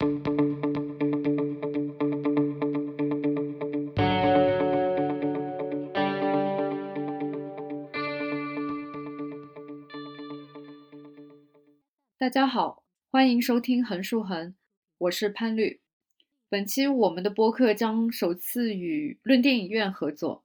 大家好，欢迎收听横竖横，我是潘律。本期我们的播客将首次与论电影院合作。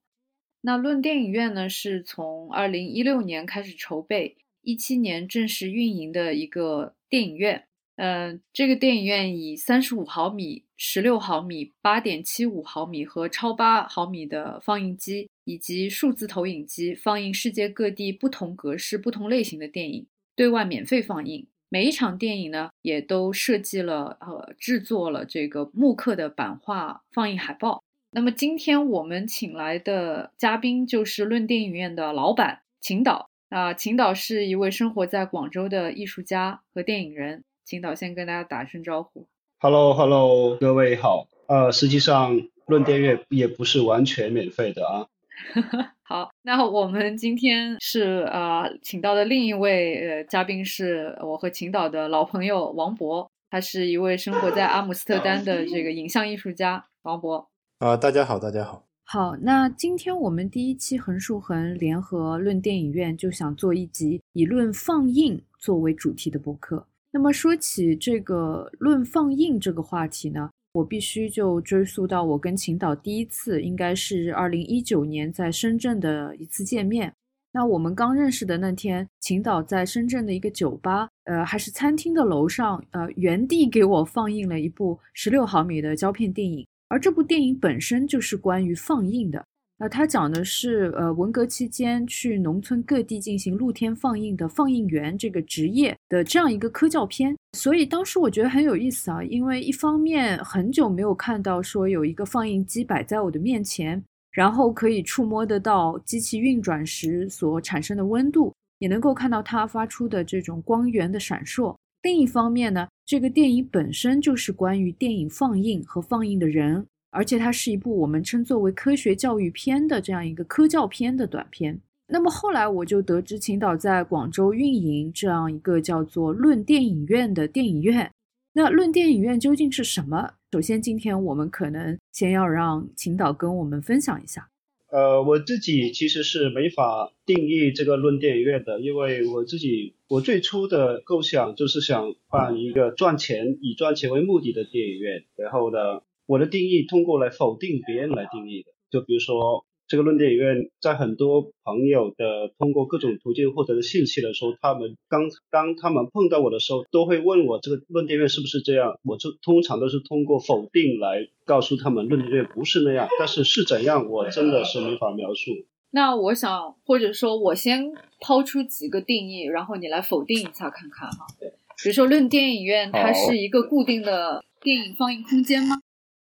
那论电影院呢，是从二零一六年开始筹备，一七年正式运营的一个电影院。嗯，这个电影院以三十五毫米、十六毫米、八点七五毫米和超八毫米的放映机，以及数字投影机，放映世界各地不同格式、不同类型的电影，对外免费放映。每一场电影呢，也都设计了呃制作了这个木刻的版画放映海报。那么今天我们请来的嘉宾就是论电影院的老板秦导啊，秦导是一位生活在广州的艺术家和电影人。秦导先跟大家打声招呼。Hello，Hello，各位好。呃，实际上论电影院也不是完全免费的啊。好，那我们今天是呃请到的另一位呃嘉宾是我和秦导的老朋友王博，他是一位生活在阿姆斯特丹的这个影像艺术家。王博啊，大家好，大家好。好，那今天我们第一期横竖横联合论电影院就想做一集以论放映作为主题的播客。那么说起这个论放映这个话题呢？我必须就追溯到我跟秦导第一次，应该是二零一九年在深圳的一次见面。那我们刚认识的那天，秦导在深圳的一个酒吧，呃，还是餐厅的楼上，呃，原地给我放映了一部十六毫米的胶片电影，而这部电影本身就是关于放映的。那他讲的是，呃，文革期间去农村各地进行露天放映的放映员这个职业的这样一个科教片，所以当时我觉得很有意思啊，因为一方面很久没有看到说有一个放映机摆在我的面前，然后可以触摸得到机器运转时所产生的温度，也能够看到它发出的这种光源的闪烁；另一方面呢，这个电影本身就是关于电影放映和放映的人。而且它是一部我们称作为科学教育片的这样一个科教片的短片。那么后来我就得知秦导在广州运营这样一个叫做“论电影院”的电影院。那“论电影院”究竟是什么？首先，今天我们可能先要让秦导跟我们分享一下。呃，我自己其实是没法定义这个“论电影院”的，因为我自己我最初的构想就是想办一个赚钱以赚钱为目的的电影院，然后呢。我的定义通过来否定别人来定义的，就比如说这个论电影院，在很多朋友的通过各种途径获得的信息的时候，他们刚当他们碰到我的时候，都会问我这个论电影院是不是这样，我就通常都是通过否定来告诉他们论电影院不是那样，但是是怎样，我真的是没法描述。那我想，或者说我先抛出几个定义，然后你来否定一下看看哈。对。比如说论电影院，它是一个固定的电影放映空间吗？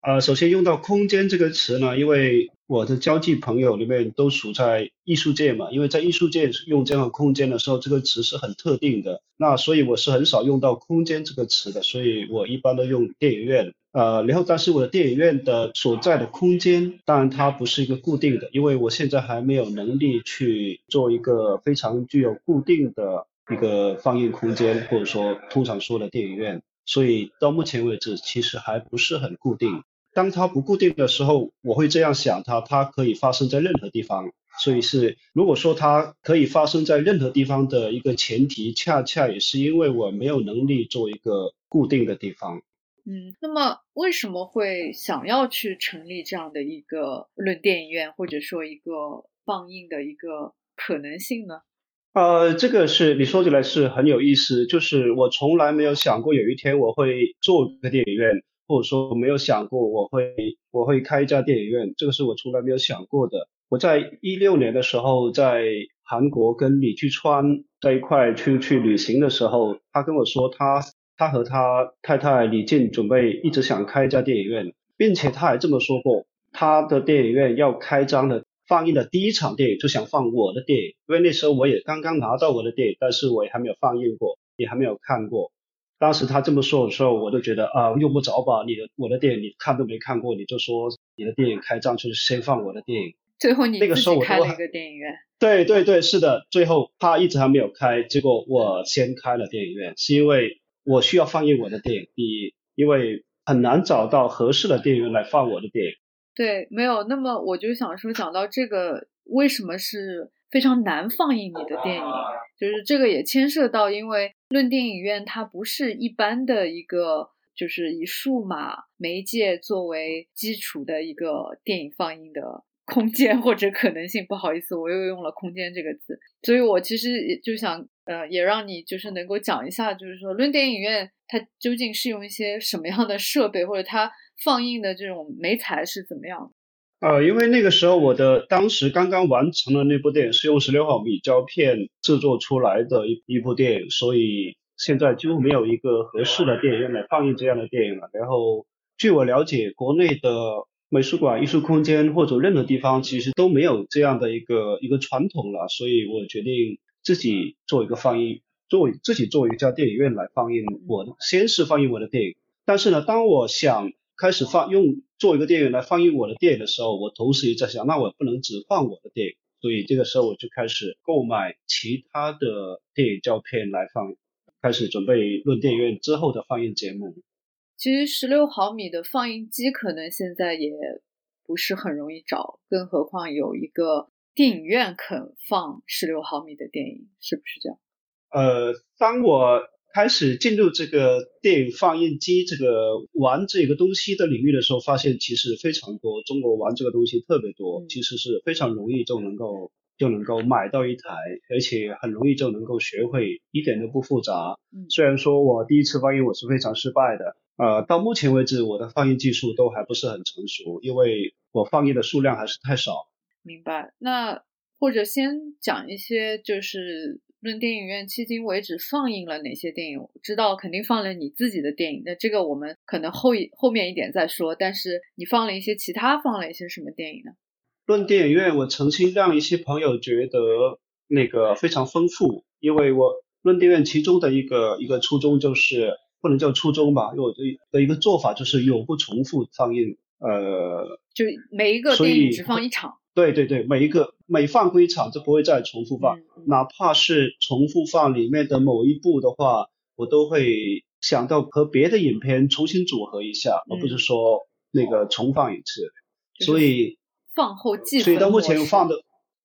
呃，首先用到“空间”这个词呢，因为我的交际朋友里面都处在艺术界嘛，因为在艺术界用这样的空间的时候，这个词是很特定的，那所以我是很少用到“空间”这个词的，所以我一般都用电影院。呃，然后但是我的电影院的所在的空间，当然它不是一个固定的，因为我现在还没有能力去做一个非常具有固定的一个放映空间，或者说通常说的电影院，所以到目前为止其实还不是很固定。当它不固定的时候，我会这样想它，它可以发生在任何地方。所以是，如果说它可以发生在任何地方的一个前提，恰恰也是因为我没有能力做一个固定的地方。嗯，那么为什么会想要去成立这样的一个论电影院，或者说一个放映的一个可能性呢？呃，这个是你说起来是很有意思，就是我从来没有想过有一天我会做一个电影院。或者说我没有想过我会我会开一家电影院，这个是我从来没有想过的。我在一六年的时候在韩国跟李巨川在一块出去旅行的时候，他跟我说他他和他太太李静准备一直想开一家电影院，并且他还这么说过，他的电影院要开张的放映的第一场电影就想放我的电影，因为那时候我也刚刚拿到我的电影，但是我也还没有放映过，也还没有看过。当时他这么说的时候，我就觉得啊，用不着吧，你的我的电影你看都没看过，你就说你的电影开张就是先放我的电影。最后你那个时候我开了一个电影院。对对对，是的，最后他一直还没有开，结果我先开了电影院，是因为我需要放映我的电影。第一，因为很难找到合适的电影院来放我的电影。对，没有。那么我就想说，讲到这个，为什么是非常难放映你的电影？就是这个也牵涉到，因为论电影院它不是一般的一个，就是以数码媒介作为基础的一个电影放映的 空间或者可能性。不好意思，我又用了“空间”这个字，所以我其实也就想，呃，也让你就是能够讲一下，就是说论电影院它究竟是用一些什么样的设备，或者它。放映的这种媒材是怎么样？呃，因为那个时候我的当时刚刚完成了那部电影是用十六毫米胶片制作出来的一一部电影，所以现在几乎没有一个合适的电影院来放映这样的电影了。然后据我了解，国内的美术馆、艺术空间或者任何地方其实都没有这样的一个一个传统了，所以我决定自己做一个放映，做自己做一家电影院来放映我，先是放映我的电影。但是呢，当我想开始放用做一个电影来放映我的电影的时候，我同时也在想，那我不能只放我的电影，所以这个时候我就开始购买其他的电影胶片来放，开始准备论电影院之后的放映节目。其实十六毫米的放映机可能现在也不是很容易找，更何况有一个电影院肯放十六毫米的电影，是不是这样？呃，当我。开始进入这个电影放映机这个玩这个东西的领域的时候，发现其实非常多，中国玩这个东西特别多，其实是非常容易就能够就能够买到一台，而且很容易就能够学会，一点都不复杂。虽然说我第一次放映我是非常失败的，呃，到目前为止我的放映技术都还不是很成熟，因为我放映的数量还是太少。明白。那或者先讲一些就是。论电影院迄今为止放映了哪些电影？知道肯定放了你自己的电影，那这个我们可能后一后面一点再说。但是你放了一些其他，放了一些什么电影呢？论电影院，我曾经让一些朋友觉得那个非常丰富，因为我论电影院其中的一个一个初衷就是不能叫初衷吧，因为我的一个做法就是永不重复放映，呃，就每一个电影只放一场。对对对，每一个每放归场就不会再重复放，哪怕是重复放里面的某一部的话，我都会想到和别的影片重新组合一下，而不是说那个重放一次。所以放后继所以到目前放的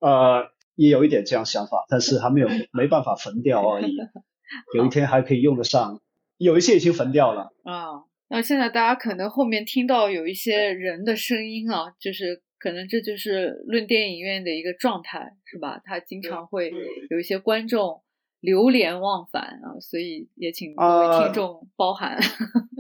呃也有一点这样想法，但是还没有没办法焚掉而已，有一天还可以用得上，有一些已经焚掉了。啊，那现在大家可能后面听到有一些人的声音啊，就是。可能这就是论电影院的一个状态，是吧？他经常会有一些观众流连忘返啊，所以也请各位听众包涵。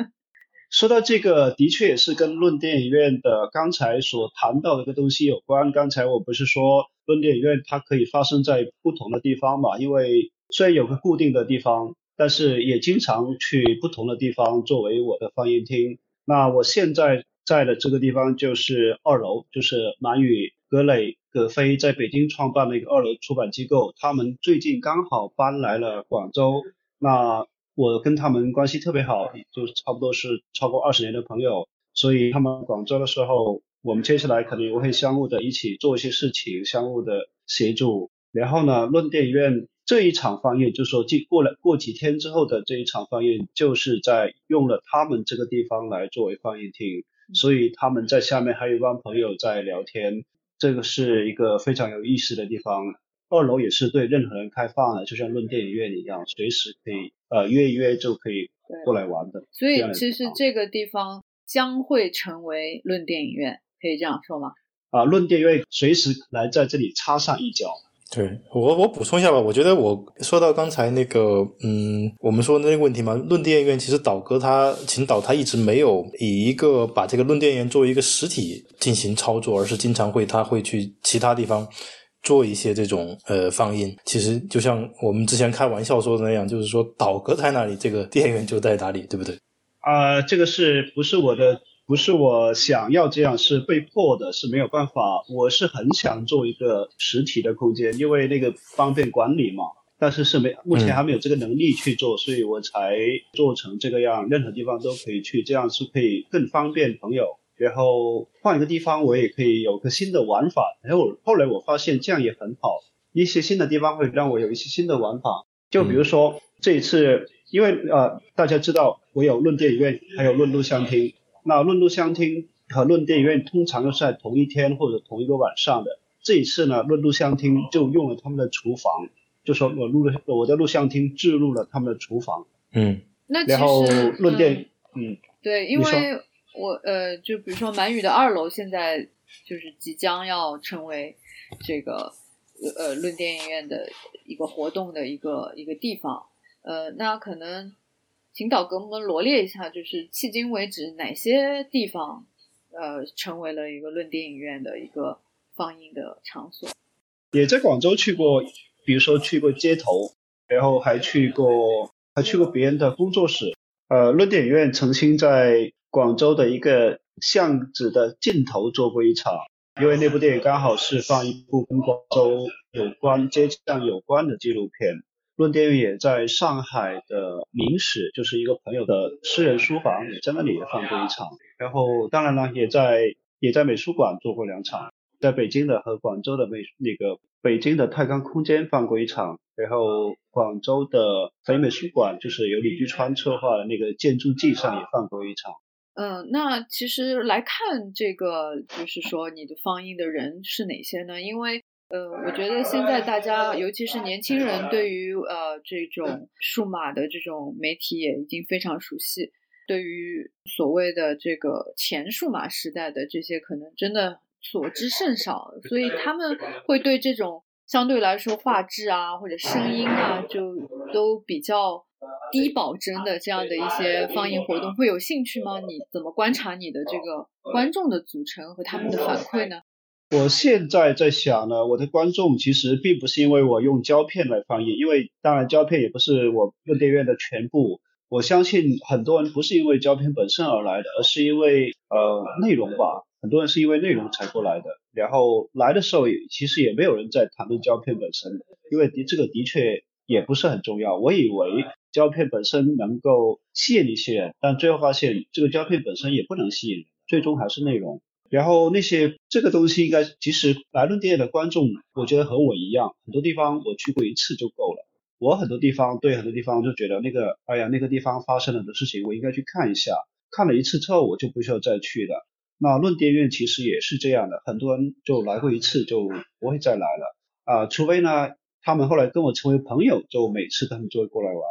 说到这个，的确也是跟论电影院的刚才所谈到的一个东西有关。刚才我不是说论电影院它可以发生在不同的地方嘛？因为虽然有个固定的地方，但是也经常去不同的地方作为我的放映厅。那我现在。在的这个地方就是二楼，就是满语葛磊葛飞在北京创办的一个二楼出版机构，他们最近刚好搬来了广州，那我跟他们关系特别好，就差不多是超过二十年的朋友，所以他们广州的时候，我们接下来肯定会相互的一起做一些事情，相互的协助。然后呢，论电影院这一场放映，就是说过过了过几天之后的这一场放映，就是在用了他们这个地方来作为放映厅。所以他们在下面还有一帮朋友在聊天，这个是一个非常有意思的地方。二楼也是对任何人开放的，就像论电影院一样，随时可以呃约一约就可以过来玩的。所以其实这个地方将会成为论电影院，可以这样说吗？啊，论电影院随时来在这里插上一脚。对我，我补充一下吧。我觉得我说到刚才那个，嗯，我们说的那个问题嘛，论电影院其实导哥他秦导他一直没有以一个把这个论电影院作为一个实体进行操作，而是经常会他会去其他地方做一些这种呃放映。其实就像我们之前开玩笑说的那样，就是说导哥在哪里，这个电影院就在哪里，对不对？啊，这个是不是我的？不是我想要这样，是被迫的，是没有办法。我是很想做一个实体的空间，因为那个方便管理嘛。但是是没，目前还没有这个能力去做，所以我才做成这个样，任何地方都可以去，这样是可以更方便朋友。然后换一个地方，我也可以有个新的玩法。然后后来我发现这样也很好，一些新的地方会让我有一些新的玩法。就比如说这一次因为呃大家知道我有论电影院，还有论录像厅。那论录像厅和论电影院通常都是在同一天或者同一个晚上的。这一次呢，论录像厅就用了他们的厨房，就说我录了我的录像厅置入了他们的厨房。嗯，那然后论电，嗯，对，因为我呃，就比如说满语的二楼现在就是即将要成为这个呃论电影院的一个活动的一个一个地方。呃，那可能请导给我们罗列一下，就是迄今为止哪些地方呃成为了一个论电影院的一个。放映的场所，也在广州去过，比如说去过街头，然后还去过，还去过别人的工作室。呃，论电影院曾经在广州的一个巷子的尽头做过一场，因为那部电影刚好是放一部跟广州有关、街巷有关的纪录片。论电影也在上海的明史，就是一个朋友的私人书房，也在那里也放过一场。然后当然了，也在也在美术馆做过两场。在北京的和广州的美那个北京的太康空间放过一场，然后广州的北美术馆就是由李居川策划的那个建筑季上也放过一场。嗯，那其实来看这个，就是说你的放映的人是哪些呢？因为呃，我觉得现在大家，尤其是年轻人，对于呃这种数码的这种媒体也已经非常熟悉，对于所谓的这个前数码时代的这些，可能真的。所知甚少，所以他们会对这种相对来说画质啊或者声音啊，就都比较低保真的这样的一些放映活动会有兴趣吗？你怎么观察你的这个观众的组成和他们的反馈呢？我现在在想呢，我的观众其实并不是因为我用胶片来放映，因为当然胶片也不是我用电影院的全部。我相信很多人不是因为胶片本身而来的，而是因为呃内容吧。很多人是因为内容才过来的，然后来的时候也其实也没有人在谈论胶片本身，因为的这个的确也不是很重要。我以为胶片本身能够吸引一些人，但最后发现这个胶片本身也不能吸引人，最终还是内容。然后那些这个东西应该其实来论电影的观众，我觉得和我一样，很多地方我去过一次就够了。我很多地方对很多地方就觉得那个，哎呀那个地方发生了的事情，我应该去看一下。看了一次之后，我就不需要再去了。那论电影院其实也是这样的，很多人就来过一次就不会再来了啊，除非呢，他们后来跟我成为朋友，就每次他们就会过来玩，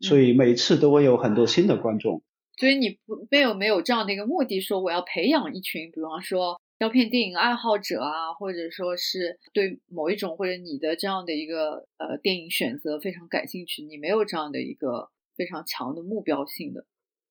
所以每次都会有很多新的观众。所以你不没有没有这样的一个目的，说我要培养一群，比方说胶片电影爱好者啊，或者说是对某一种或者你的这样的一个呃电影选择非常感兴趣，你没有这样的一个非常强的目标性的。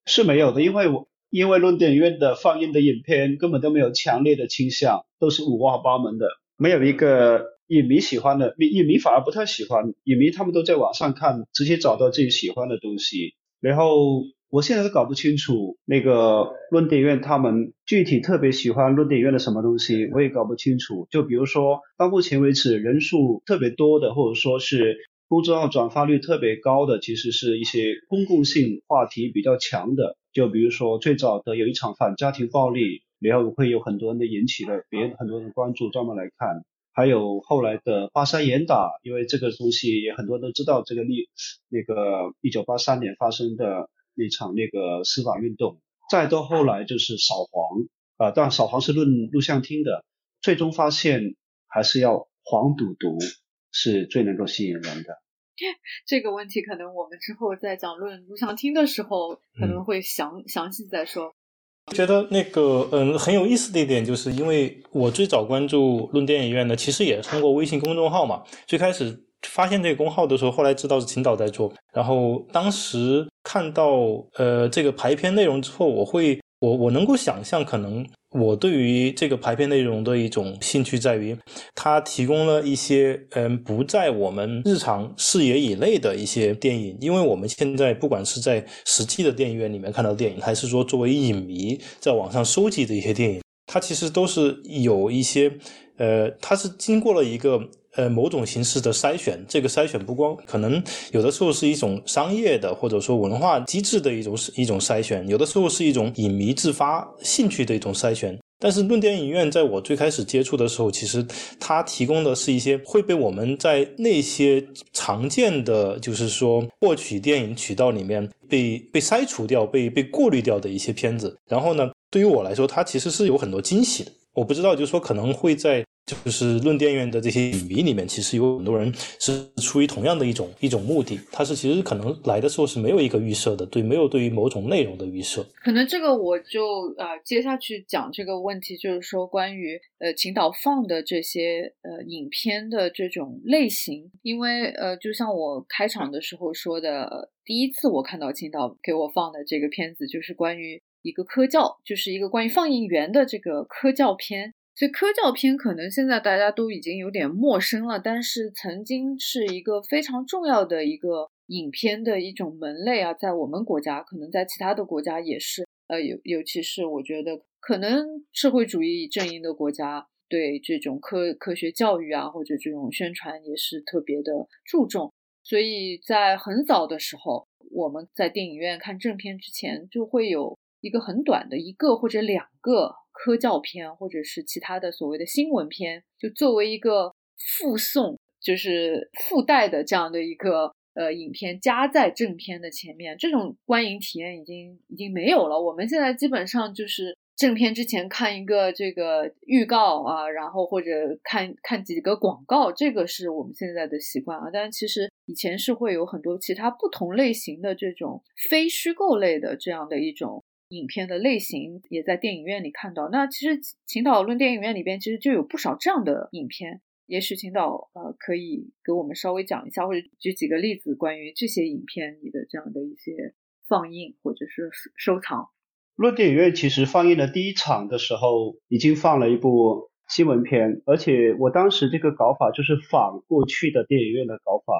是没有的，因为我。因为论电影院的放映的影片根本都没有强烈的倾向，都是五花八门的，没有一个影迷喜欢的，影迷反而不太喜欢，影迷他们都在网上看，直接找到自己喜欢的东西。然后我现在都搞不清楚那个论点院他们具体特别喜欢论点院的什么东西，我也搞不清楚。就比如说到目前为止人数特别多的，或者说是公众号转发率特别高的，其实是一些公共性话题比较强的。就比如说最早的有一场反家庭暴力，然后会有很多人的引起了别人很多人关注，专门来看。还有后来的八三严打，因为这个东西也很多人都知道，这个历那个一九八三年发生的那场那个司法运动。再到后来就是扫黄啊，当然扫黄是论录像厅的，最终发现还是要黄赌毒是最能够吸引人的。这个问题可能我们之后在讲论录像厅的时候可能会详详细再说。觉得那个嗯很有意思的一点，就是因为我最早关注论电影院呢，其实也是通过微信公众号嘛。最开始发现这个公号的时候，后来知道是秦导在做，然后当时看到呃这个排片内容之后，我会我我能够想象可能。我对于这个排片内容的一种兴趣在于，它提供了一些嗯不在我们日常视野以内的一些电影，因为我们现在不管是在实际的电影院里面看到电影，还是说作为影迷在网上收集的一些电影，它其实都是有一些呃，它是经过了一个。呃，某种形式的筛选，这个筛选不光可能有的时候是一种商业的，或者说文化机制的一种一种筛选，有的时候是一种影迷自发兴趣的一种筛选。但是论电影院在我最开始接触的时候，其实它提供的是一些会被我们在那些常见的，就是说获取电影渠道里面被被筛除掉、被被过滤掉的一些片子。然后呢，对于我来说，它其实是有很多惊喜的。我不知道，就是说可能会在。就是论电影院的这些影迷里面，其实有很多人是出于同样的一种一种目的，他是其实可能来的时候是没有一个预设的，对，没有对于某种内容的预设。可能这个我就啊接下去讲这个问题，就是说关于呃青岛放的这些呃影片的这种类型，因为呃就像我开场的时候说的，第一次我看到青岛给我放的这个片子，就是关于一个科教，就是一个关于放映员的这个科教片。所以科教片可能现在大家都已经有点陌生了，但是曾经是一个非常重要的一个影片的一种门类啊，在我们国家，可能在其他的国家也是，呃，尤尤其是我觉得，可能社会主义阵营的国家对这种科科学教育啊，或者这种宣传也是特别的注重，所以在很早的时候，我们在电影院看正片之前，就会有一个很短的一个或者两个。科教片或者是其他的所谓的新闻片，就作为一个附送，就是附带的这样的一个呃影片加在正片的前面，这种观影体验已经已经没有了。我们现在基本上就是正片之前看一个这个预告啊，然后或者看看几个广告，这个是我们现在的习惯啊。但其实以前是会有很多其他不同类型的这种非虚构类的这样的一种。影片的类型也在电影院里看到。那其实秦导论电影院里边其实就有不少这样的影片。也许秦导呃可以给我们稍微讲一下，或者举几个例子关于这些影片里的这样的一些放映或者是收藏。论电影院其实放映的第一场的时候已经放了一部新闻片，而且我当时这个搞法就是仿过去的电影院的搞法。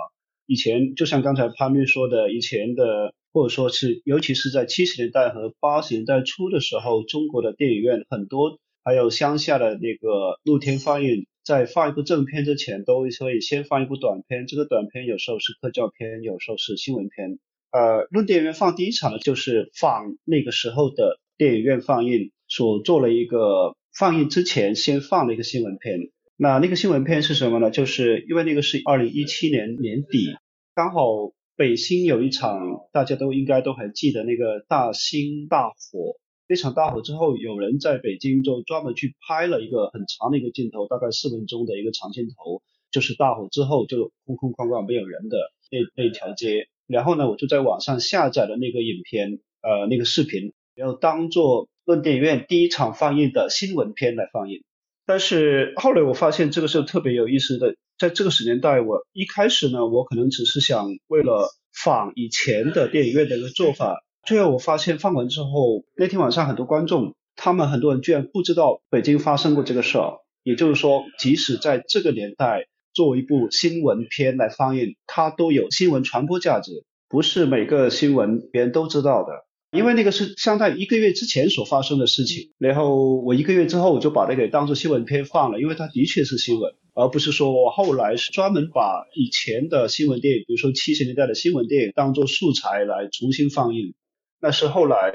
以前就像刚才潘律说的，以前的。或者说是，尤其是在七十年代和八十年代初的时候，中国的电影院很多，还有乡下的那个露天放映，在放一部正片之前，都会先放一部短片。这个短片有时候是科教片，有时候是新闻片。呃，论电影院放第一场的就是放那个时候的电影院放映所做了一个放映之前先放了一个新闻片。那那个新闻片是什么呢？就是因为那个是二零一七年年底，刚好。北新有一场，大家都应该都还记得那个大兴大火。那场大火之后，有人在北京就专门去拍了一个很长的一个镜头，大概四分钟的一个长镜头，就是大火之后就空空旷旷没有人的那那条街。然后呢，我就在网上下载了那个影片，呃，那个视频，然后当做论电影院第一场放映的新闻片来放映。但是后来我发现这个是特别有意思的。在这个时年代，我一开始呢，我可能只是想为了仿以前的电影院的一个做法。最后我发现放完之后，那天晚上很多观众，他们很多人居然不知道北京发生过这个事儿。也就是说，即使在这个年代做一部新闻片来放映，它都有新闻传播价值，不是每个新闻别人都知道的。因为那个是相当于一个月之前所发生的事情，然后我一个月之后我就把它给当做新闻片放了，因为它的确是新闻，而不是说我后来是专门把以前的新闻电影，比如说七十年代的新闻电影当做素材来重新放映，那是后来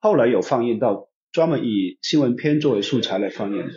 后来有放映到专门以新闻片作为素材来放映的。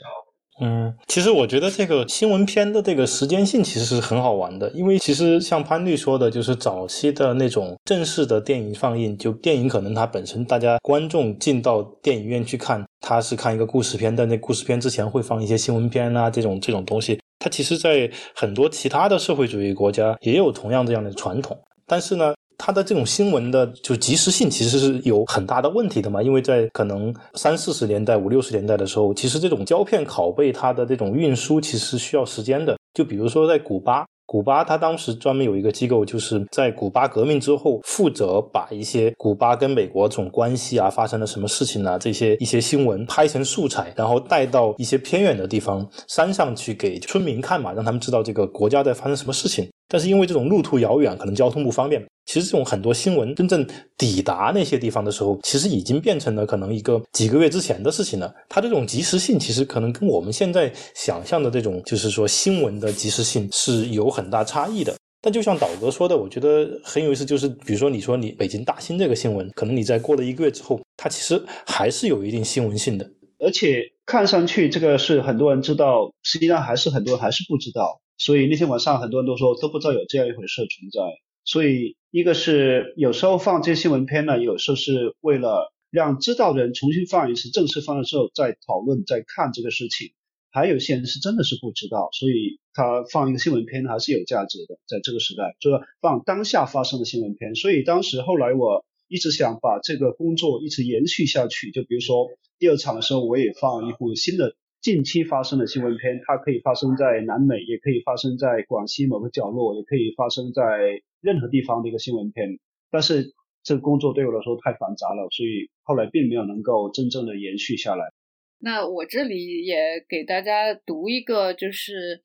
嗯，其实我觉得这个新闻片的这个时间性其实是很好玩的，因为其实像潘律说的，就是早期的那种正式的电影放映，就电影可能它本身大家观众进到电影院去看，他是看一个故事片，但那故事片之前会放一些新闻片啊，这种这种东西，它其实在很多其他的社会主义国家也有同样这样的传统，但是呢。它的这种新闻的就及时性其实是有很大的问题的嘛，因为在可能三四十年代、五六十年代的时候，其实这种胶片拷贝它的这种运输其实需要时间的。就比如说在古巴，古巴它当时专门有一个机构，就是在古巴革命之后，负责把一些古巴跟美国这种关系啊、发生了什么事情啊这些一些新闻拍成素材，然后带到一些偏远的地方山上去给村民看嘛，让他们知道这个国家在发生什么事情。但是因为这种路途遥远，可能交通不方便。其实这种很多新闻真正抵达那些地方的时候，其实已经变成了可能一个几个月之前的事情了。它这种及时性，其实可能跟我们现在想象的这种，就是说新闻的及时性是有很大差异的。但就像导哥说的，我觉得很有意思，就是比如说你说你北京大兴这个新闻，可能你在过了一个月之后，它其实还是有一定新闻性的。而且看上去这个是很多人知道，实际上还是很多人还是不知道。所以那天晚上很多人都说都不知道有这样一回事存在。所以一个是有时候放这些新闻片呢，有时候是为了让知道的人重新放一次，正式放的时候再讨论再看这个事情。还有些人是真的是不知道，所以他放一个新闻片还是有价值的，在这个时代，就是放当下发生的新闻片。所以当时后来我一直想把这个工作一直延续下去，就比如说第二场的时候，我也放一部新的近期发生的新闻片，它可以发生在南美，也可以发生在广西某个角落，也可以发生在任何地方的一个新闻片。但是这个工作对我来说太繁杂了，所以后来并没有能够真正的延续下来。那我这里也给大家读一个，就是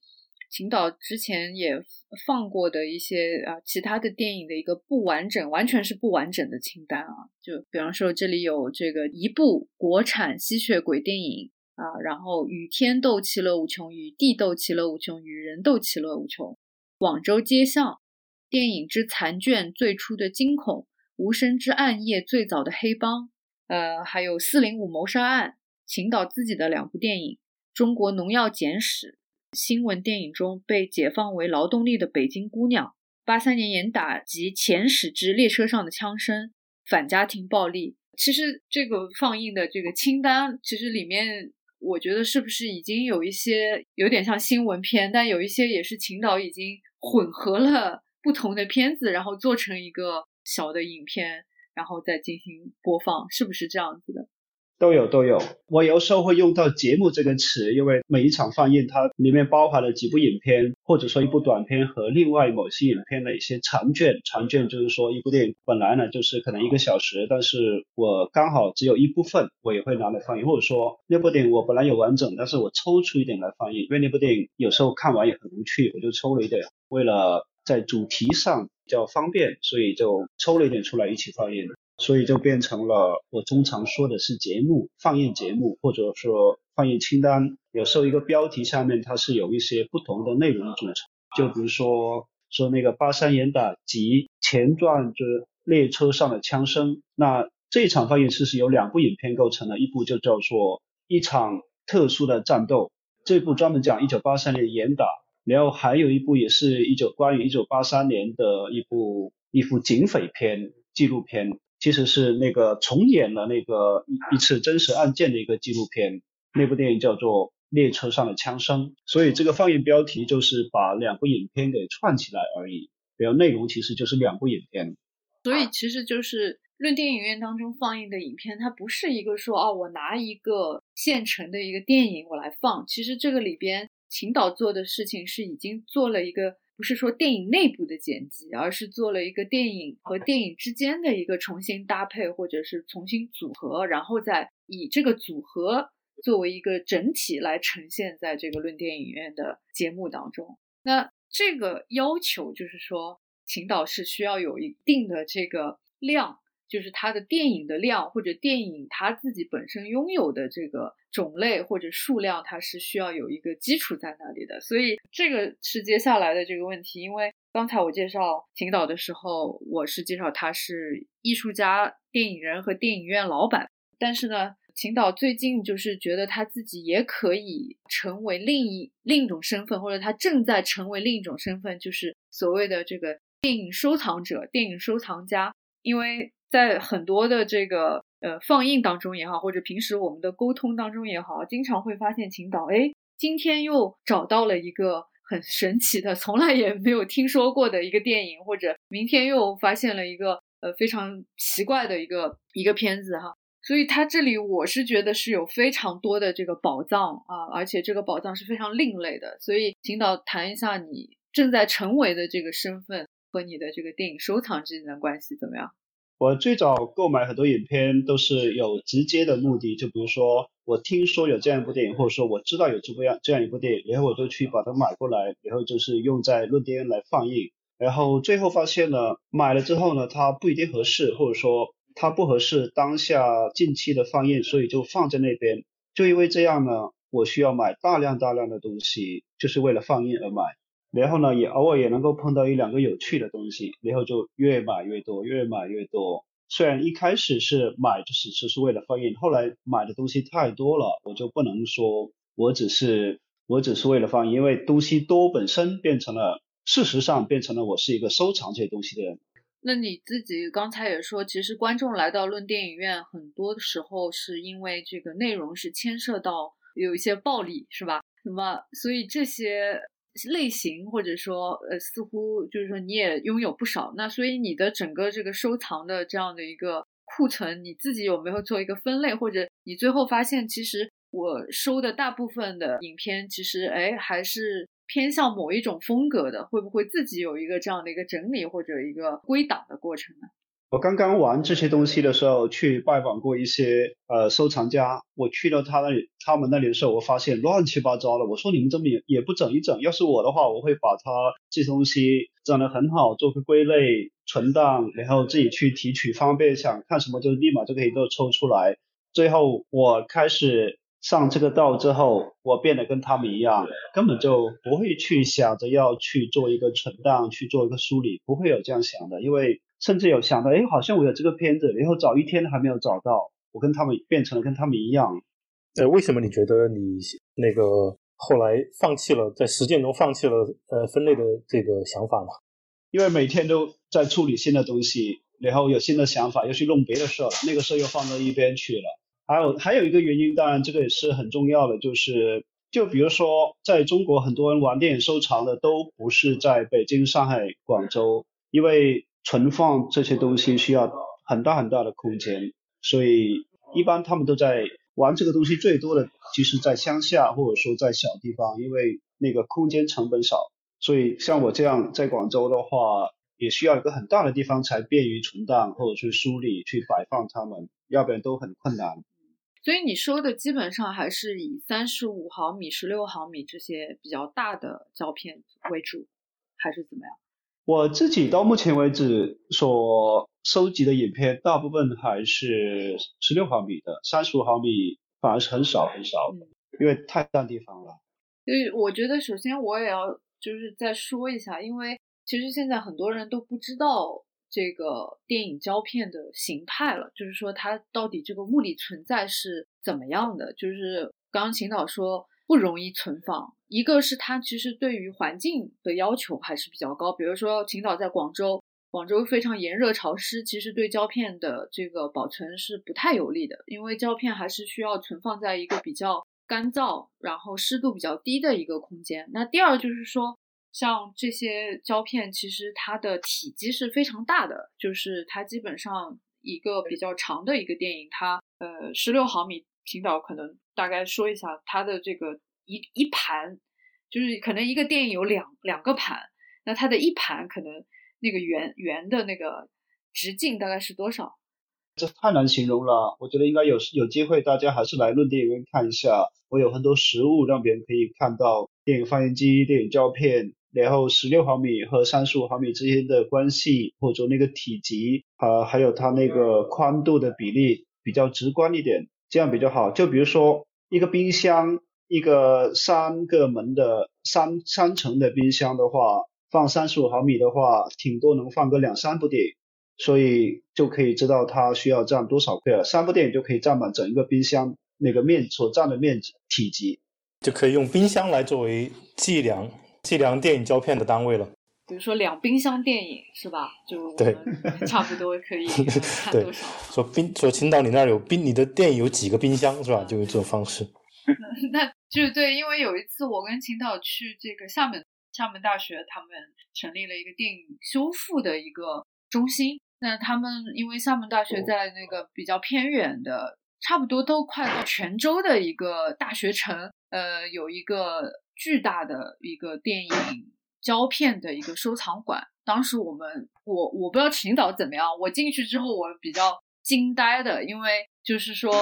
秦导之前也放过的一些啊其他的电影的一个不完整，完全是不完整的清单啊。就比方说这里有这个一部国产吸血鬼电影啊，然后与天斗其乐无穷，与地斗其乐无穷，与人斗其乐无穷。广州街巷电影之残卷最初的惊恐，无声之暗夜最早的黑帮，呃，还有四零五谋杀案。秦导自己的两部电影《中国农药简史》，新闻电影中被解放为劳动力的北京姑娘，八三年严打及《前史之列车上的枪声》，反家庭暴力。其实这个放映的这个清单，其实里面我觉得是不是已经有一些有点像新闻片，但有一些也是秦导已经混合了不同的片子，然后做成一个小的影片，然后再进行播放，是不是这样子的？都有都有，我有时候会用到节目这个词，因为每一场放映它里面包含了几部影片，或者说一部短片和另外某些影片的一些长卷。长卷就是说一部电影本来呢就是可能一个小时，但是我刚好只有一部分，我也会拿来放映，或者说那部电影我本来有完整，但是我抽出一点来放映，因为那部电影有时候看完也很无趣，我就抽了一点，为了在主题上比较方便，所以就抽了一点出来一起放映。所以就变成了我通常说的是节目放映节目，或者说放映清单。有时候一个标题下面它是有一些不同的内容组成，就比如说说那个八三严打及前传就是列车上的枪声。那这一场放映其实由两部影片构成的，一部就叫做一场特殊的战斗，这部专门讲一九八三年严打，然后还有一部也是一九关于一九八三年的一部一部警匪片纪录片。其实是那个重演了那个一一次真实案件的一个纪录片，那部电影叫做《列车上的枪声》，所以这个放映标题就是把两部影片给串起来而已，然后内容其实就是两部影片。所以其实就是论电影院当中放映的影片，它不是一个说哦，我拿一个现成的一个电影我来放，其实这个里边秦导做的事情是已经做了一个。不是说电影内部的剪辑，而是做了一个电影和电影之间的一个重新搭配，或者是重新组合，然后再以这个组合作为一个整体来呈现在这个论电影院的节目当中。那这个要求就是说，秦导是需要有一定的这个量。就是它的电影的量，或者电影它自己本身拥有的这个种类或者数量，它是需要有一个基础在那里的。所以这个是接下来的这个问题。因为刚才我介绍秦导的时候，我是介绍他是艺术家、电影人和电影院老板。但是呢，秦导最近就是觉得他自己也可以成为另一另一种身份，或者他正在成为另一种身份，就是所谓的这个电影收藏者、电影收藏家，因为。在很多的这个呃放映当中也好，或者平时我们的沟通当中也好，经常会发现秦导，哎，今天又找到了一个很神奇的、从来也没有听说过的一个电影，或者明天又发现了一个呃非常奇怪的一个一个片子哈。所以他这里我是觉得是有非常多的这个宝藏啊，而且这个宝藏是非常另类的。所以秦导谈一下你正在成为的这个身份和你的这个电影收藏之间的关系怎么样？我最早购买很多影片都是有直接的目的，就比如说我听说有这样一部电影，或者说我知道有这部样这样一部电影，然后我就去把它买过来，然后就是用在论电影来放映，然后最后发现呢，买了之后呢，它不一定合适，或者说它不合适当下近期的放映，所以就放在那边。就因为这样呢，我需要买大量大量的东西，就是为了放映而买。然后呢，也偶尔也能够碰到一两个有趣的东西，然后就越买越多，越买越多。虽然一开始是买就是只是为了放映，后来买的东西太多了，我就不能说我只是我只是为了放映，因为东西多本身变成了，事实上变成了我是一个收藏这些东西的人。那你自己刚才也说，其实观众来到论电影院，很多时候是因为这个内容是牵涉到有一些暴力，是吧？那么，所以这些类型或者说呃，似乎就是说你也拥有不少。那所以你的整个这个收藏的这样的一个库存，你自己有没有做一个分类？或者你最后发现，其实我收的大部分的影片，其实哎还是。偏向某一种风格的，会不会自己有一个这样的一个整理或者一个归档的过程呢？我刚刚玩这些东西的时候，去拜访过一些呃收藏家。我去到他那里，他们那里的时候，我发现乱七八糟的。我说你们这么也也不整一整？要是我的话，我会把它这东西整得很好，做个归类存档，然后自己去提取，方便想看什么就立马就可以都抽出来。最后我开始。上这个道之后，我变得跟他们一样，根本就不会去想着要去做一个存档，去做一个梳理，不会有这样想的。因为甚至有想到，哎，好像我有这个片子，然后找一天还没有找到，我跟他们变成了跟他们一样。呃，为什么你觉得你那个后来放弃了在实践中放弃了呃分类的这个想法呢？因为每天都在处理新的东西，然后有新的想法，又去弄别的事儿，那个事儿又放到一边去了。还有还有一个原因，当然这个也是很重要的，就是就比如说，在中国很多人玩电影收藏的都不是在北京、上海、广州，因为存放这些东西需要很大很大的空间，所以一般他们都在玩这个东西最多的，其实在乡下或者说在小地方，因为那个空间成本少，所以像我这样在广州的话，也需要一个很大的地方才便于存档或者去梳理、去摆放它们，要不然都很困难。所以你说的基本上还是以三十五毫米、十六毫米这些比较大的胶片为主，还是怎么样？我自己到目前为止所收集的影片，大部分还是十六毫米的，三十五毫米反而是很少很少，因为太占地方了。所以我觉得，首先我也要就是再说一下，因为其实现在很多人都不知道。这个电影胶片的形态了，就是说它到底这个物理存在是怎么样的？就是刚刚秦导说不容易存放，一个是它其实对于环境的要求还是比较高，比如说秦岛在广州，广州非常炎热潮湿，其实对胶片的这个保存是不太有利的，因为胶片还是需要存放在一个比较干燥，然后湿度比较低的一个空间。那第二就是说。像这些胶片，其实它的体积是非常大的，就是它基本上一个比较长的一个电影，它呃十六毫米，频导可能大概说一下它的这个一一盘，就是可能一个电影有两两个盘，那它的一盘可能那个圆圆的那个直径大概是多少？这太难形容了，我觉得应该有有机会大家还是来论电影院看一下，我有很多实物让别人可以看到电影放映机、电影胶片。然后十六毫米和三十五毫米之间的关系，或者说那个体积啊，还有它那个宽度的比例比较直观一点，这样比较好。就比如说一个冰箱，一个三个门的三三层的冰箱的话，放三十五毫米的话，挺多能放个两三部电影，所以就可以知道它需要占多少克了。三部电影就可以占满整一个冰箱那个面所占的面积体积，就可以用冰箱来作为计量。计量电影胶片的单位了，比如说两冰箱电影是吧？就对，差不多可以 看多少？说冰说青岛你那儿有冰，你的电影有几个冰箱是吧？就用这种方式。那就是对，因为有一次我跟秦导去这个厦门厦门大学，他们成立了一个电影修复的一个中心。那他们因为厦门大学在那个比较偏远的，差不多都快到泉州的一个大学城，呃，有一个。巨大的一个电影胶片的一个收藏馆，当时我们我我不知道秦导怎么样，我进去之后我比较惊呆的，因为就是说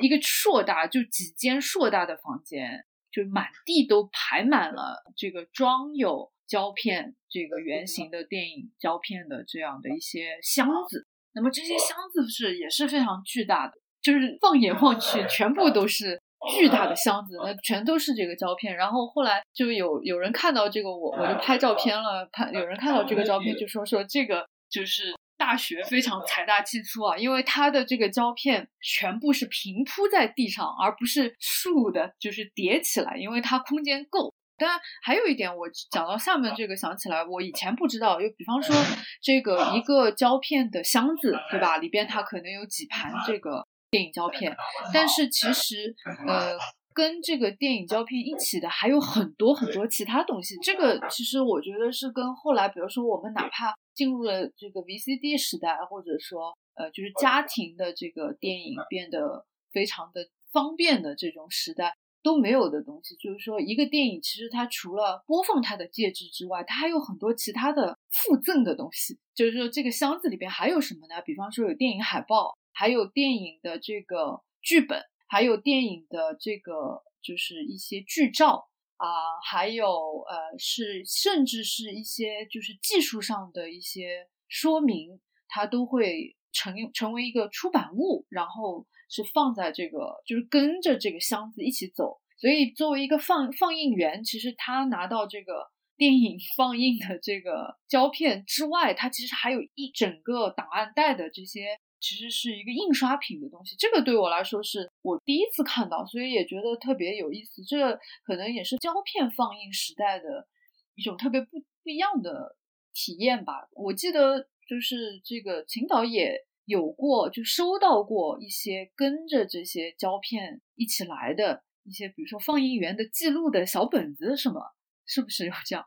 一个硕大就几间硕大的房间，就满地都排满了这个装有胶片这个圆形的电影胶片的这样的一些箱子，那么这些箱子是也是非常巨大的，就是放眼望去全部都是。巨大的箱子，那全都是这个胶片。然后后来就有有人看到这个，我我就拍照片了。拍有人看到这个照片，就说说这个就是。大学非常财大气粗啊，因为它的这个胶片全部是平铺在地上，而不是竖的，就是叠起来，因为它空间够。但还有一点，我讲到下面这个想起来，我以前不知道，就比方说这个一个胶片的箱子，对吧？里边它可能有几盘这个电影胶片，但是其实呃。跟这个电影胶片一起的还有很多很多其他东西，这个其实我觉得是跟后来，比如说我们哪怕进入了这个 VCD 时代，或者说呃，就是家庭的这个电影变得非常的方便的这种时代都没有的东西。就是说，一个电影其实它除了播放它的介质之外，它还有很多其他的附赠的东西。就是说，这个箱子里边还有什么呢？比方说有电影海报，还有电影的这个剧本。还有电影的这个就是一些剧照啊，还有呃是甚至是一些就是技术上的一些说明，它都会成成为一个出版物，然后是放在这个就是跟着这个箱子一起走。所以作为一个放放映员，其实他拿到这个电影 放映的这个胶片之外，他其实还有一整个档案袋的这些。其实是一个印刷品的东西，这个对我来说是我第一次看到，所以也觉得特别有意思。这可能也是胶片放映时代的一种特别不不一样的体验吧。我记得就是这个秦导也有过，就收到过一些跟着这些胶片一起来的一些，比如说放映员的记录的小本子什么，是不是有这样？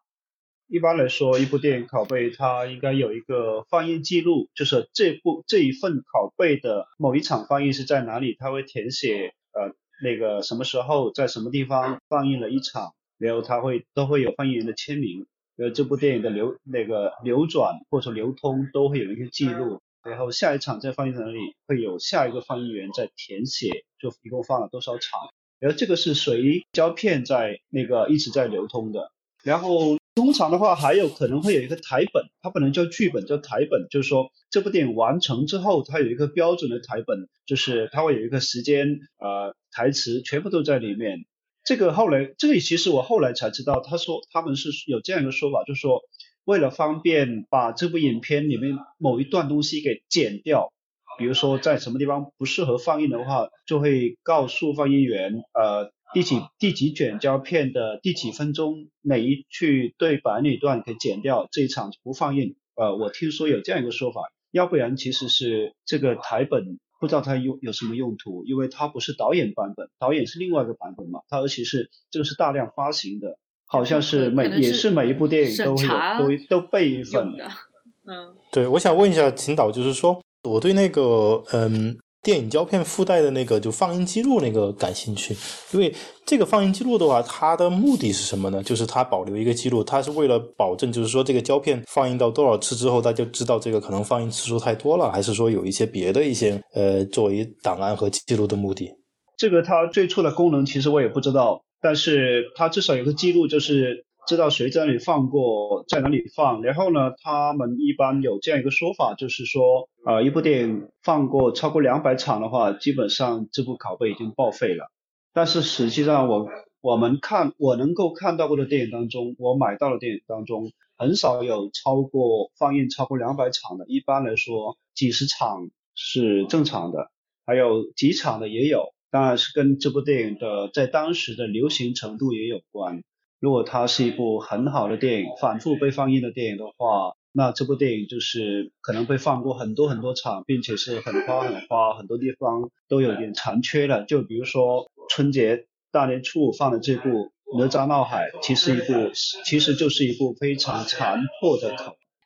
一般来说，一部电影拷贝它应该有一个放映记录，就是这部这一份拷贝的某一场放映是在哪里，它会填写呃那个什么时候在什么地方放映了一场，然后它会都会有放映员的签名，呃这部电影的流那个流转或者流通都会有一个记录，然后下一场在放映在哪里会有下一个放映员在填写，就一共放了多少场，然后这个是随胶片在那个一直在流通的，然后。通常的话，还有可能会有一个台本，它不能叫剧本，叫台本。就是说，这部电影完成之后，它有一个标准的台本，就是它会有一个时间，呃，台词全部都在里面。这个后来，这里其实我后来才知道，他说他们是有这样一个说法，就是说，为了方便把这部影片里面某一段东西给剪掉，比如说在什么地方不适合放映的话，就会告诉放映员，呃。第几第几卷胶片的第几分钟哪一句对白那段可以剪掉，这一场不放映。呃，我听说有这样一个说法，要不然其实是这个台本不知道它用有什么用途，因为它不是导演版本，导演是另外一个版本嘛，它而且是这个是大量发行的，好像是每也是每一部电影都有都都备一份的。嗯，对，我想问一下秦导，就是说我对那个嗯。电影胶片附带的那个就放映记录那个感兴趣，因为这个放映记录的话，它的目的是什么呢？就是它保留一个记录，它是为了保证，就是说这个胶片放映到多少次之后，大家知道这个可能放映次数太多了，还是说有一些别的一些呃作为档案和记录的目的？这个它最初的功能其实我也不知道，但是它至少有个记录，就是。知道谁在哪里放过，在哪里放，然后呢，他们一般有这样一个说法，就是说，呃，一部电影放过超过两百场的话，基本上这部拷贝已经报废了。但是实际上，我我们看我能够看到过的电影当中，我买到的电影当中，很少有超过放映超过两百场的。一般来说，几十场是正常的，还有几场的也有，当然是跟这部电影的在当时的流行程度也有关。如果它是一部很好的电影，反复被放映的电影的话，那这部电影就是可能被放过很多很多场，并且是很花很花，很多地方都有点残缺了。就比如说春节大年初五放的这部《哪吒闹海》，其实一部其实就是一部非常残破的。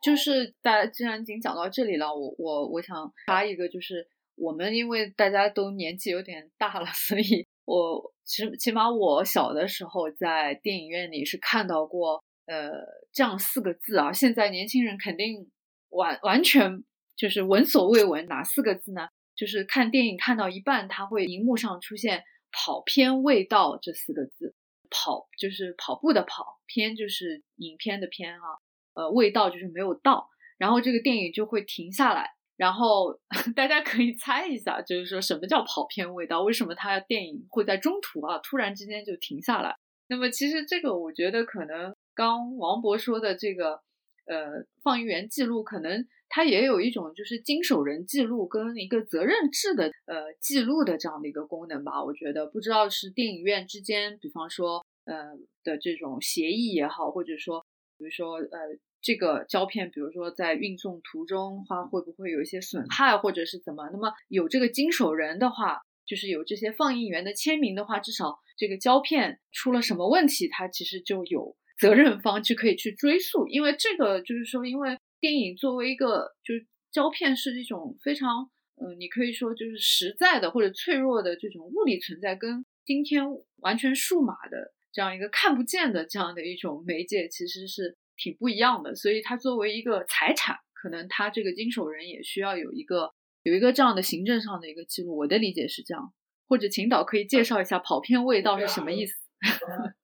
就是大家既然已经讲到这里了，我我我想插一个，就是我们因为大家都年纪有点大了，所以。我其实起码我小的时候在电影院里是看到过，呃，这样四个字啊。现在年轻人肯定完完全就是闻所未闻。哪四个字呢？就是看电影看到一半，它会荧幕上出现“跑偏未到”这四个字。跑就是跑步的跑，偏就是影片的片啊。呃，未到就是没有到，然后这个电影就会停下来。然后 大家可以猜一下，就是说什么叫跑偏味道？为什么它电影会在中途啊突然之间就停下来？那么其实这个我觉得可能刚王博说的这个，呃放映员记录，可能它也有一种就是经手人记录跟一个责任制的呃记录的这样的一个功能吧。我觉得不知道是电影院之间，比方说呃的这种协议也好，或者说比如说呃。这个胶片，比如说在运送途中，话会不会有一些损害，或者是怎么？那么有这个经手人的话，就是有这些放映员的签名的话，至少这个胶片出了什么问题，它其实就有责任方去可以去追溯。因为这个就是说，因为电影作为一个就是胶片是一种非常，嗯，你可以说就是实在的或者脆弱的这种物理存在，跟今天完全数码的这样一个看不见的这样的一种媒介，其实是。挺不一样的，所以它作为一个财产，可能他这个经手人也需要有一个有一个这样的行政上的一个记录。我的理解是这样，或者秦导可以介绍一下跑偏味道是什么意思？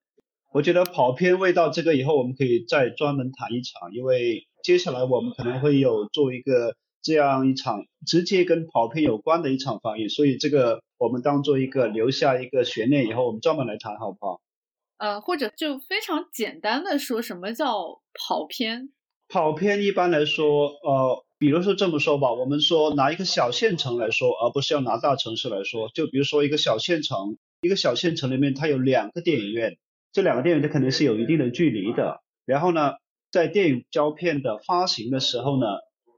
我觉得跑偏味道这个以后我们可以再专门谈一场，因为接下来我们可能会有做一个这样一场直接跟跑偏有关的一场放映，所以这个我们当做一个留下一个悬念，以后我们专门来谈，好不好？呃，或者就非常简单的说，什么叫跑偏？跑偏一般来说，呃，比如说这么说吧，我们说拿一个小县城来说，而不是要拿大城市来说。就比如说一个小县城，一个小县城里面它有两个电影院，这两个电影院它肯定是有一定的距离的。然后呢，在电影胶片的发行的时候呢，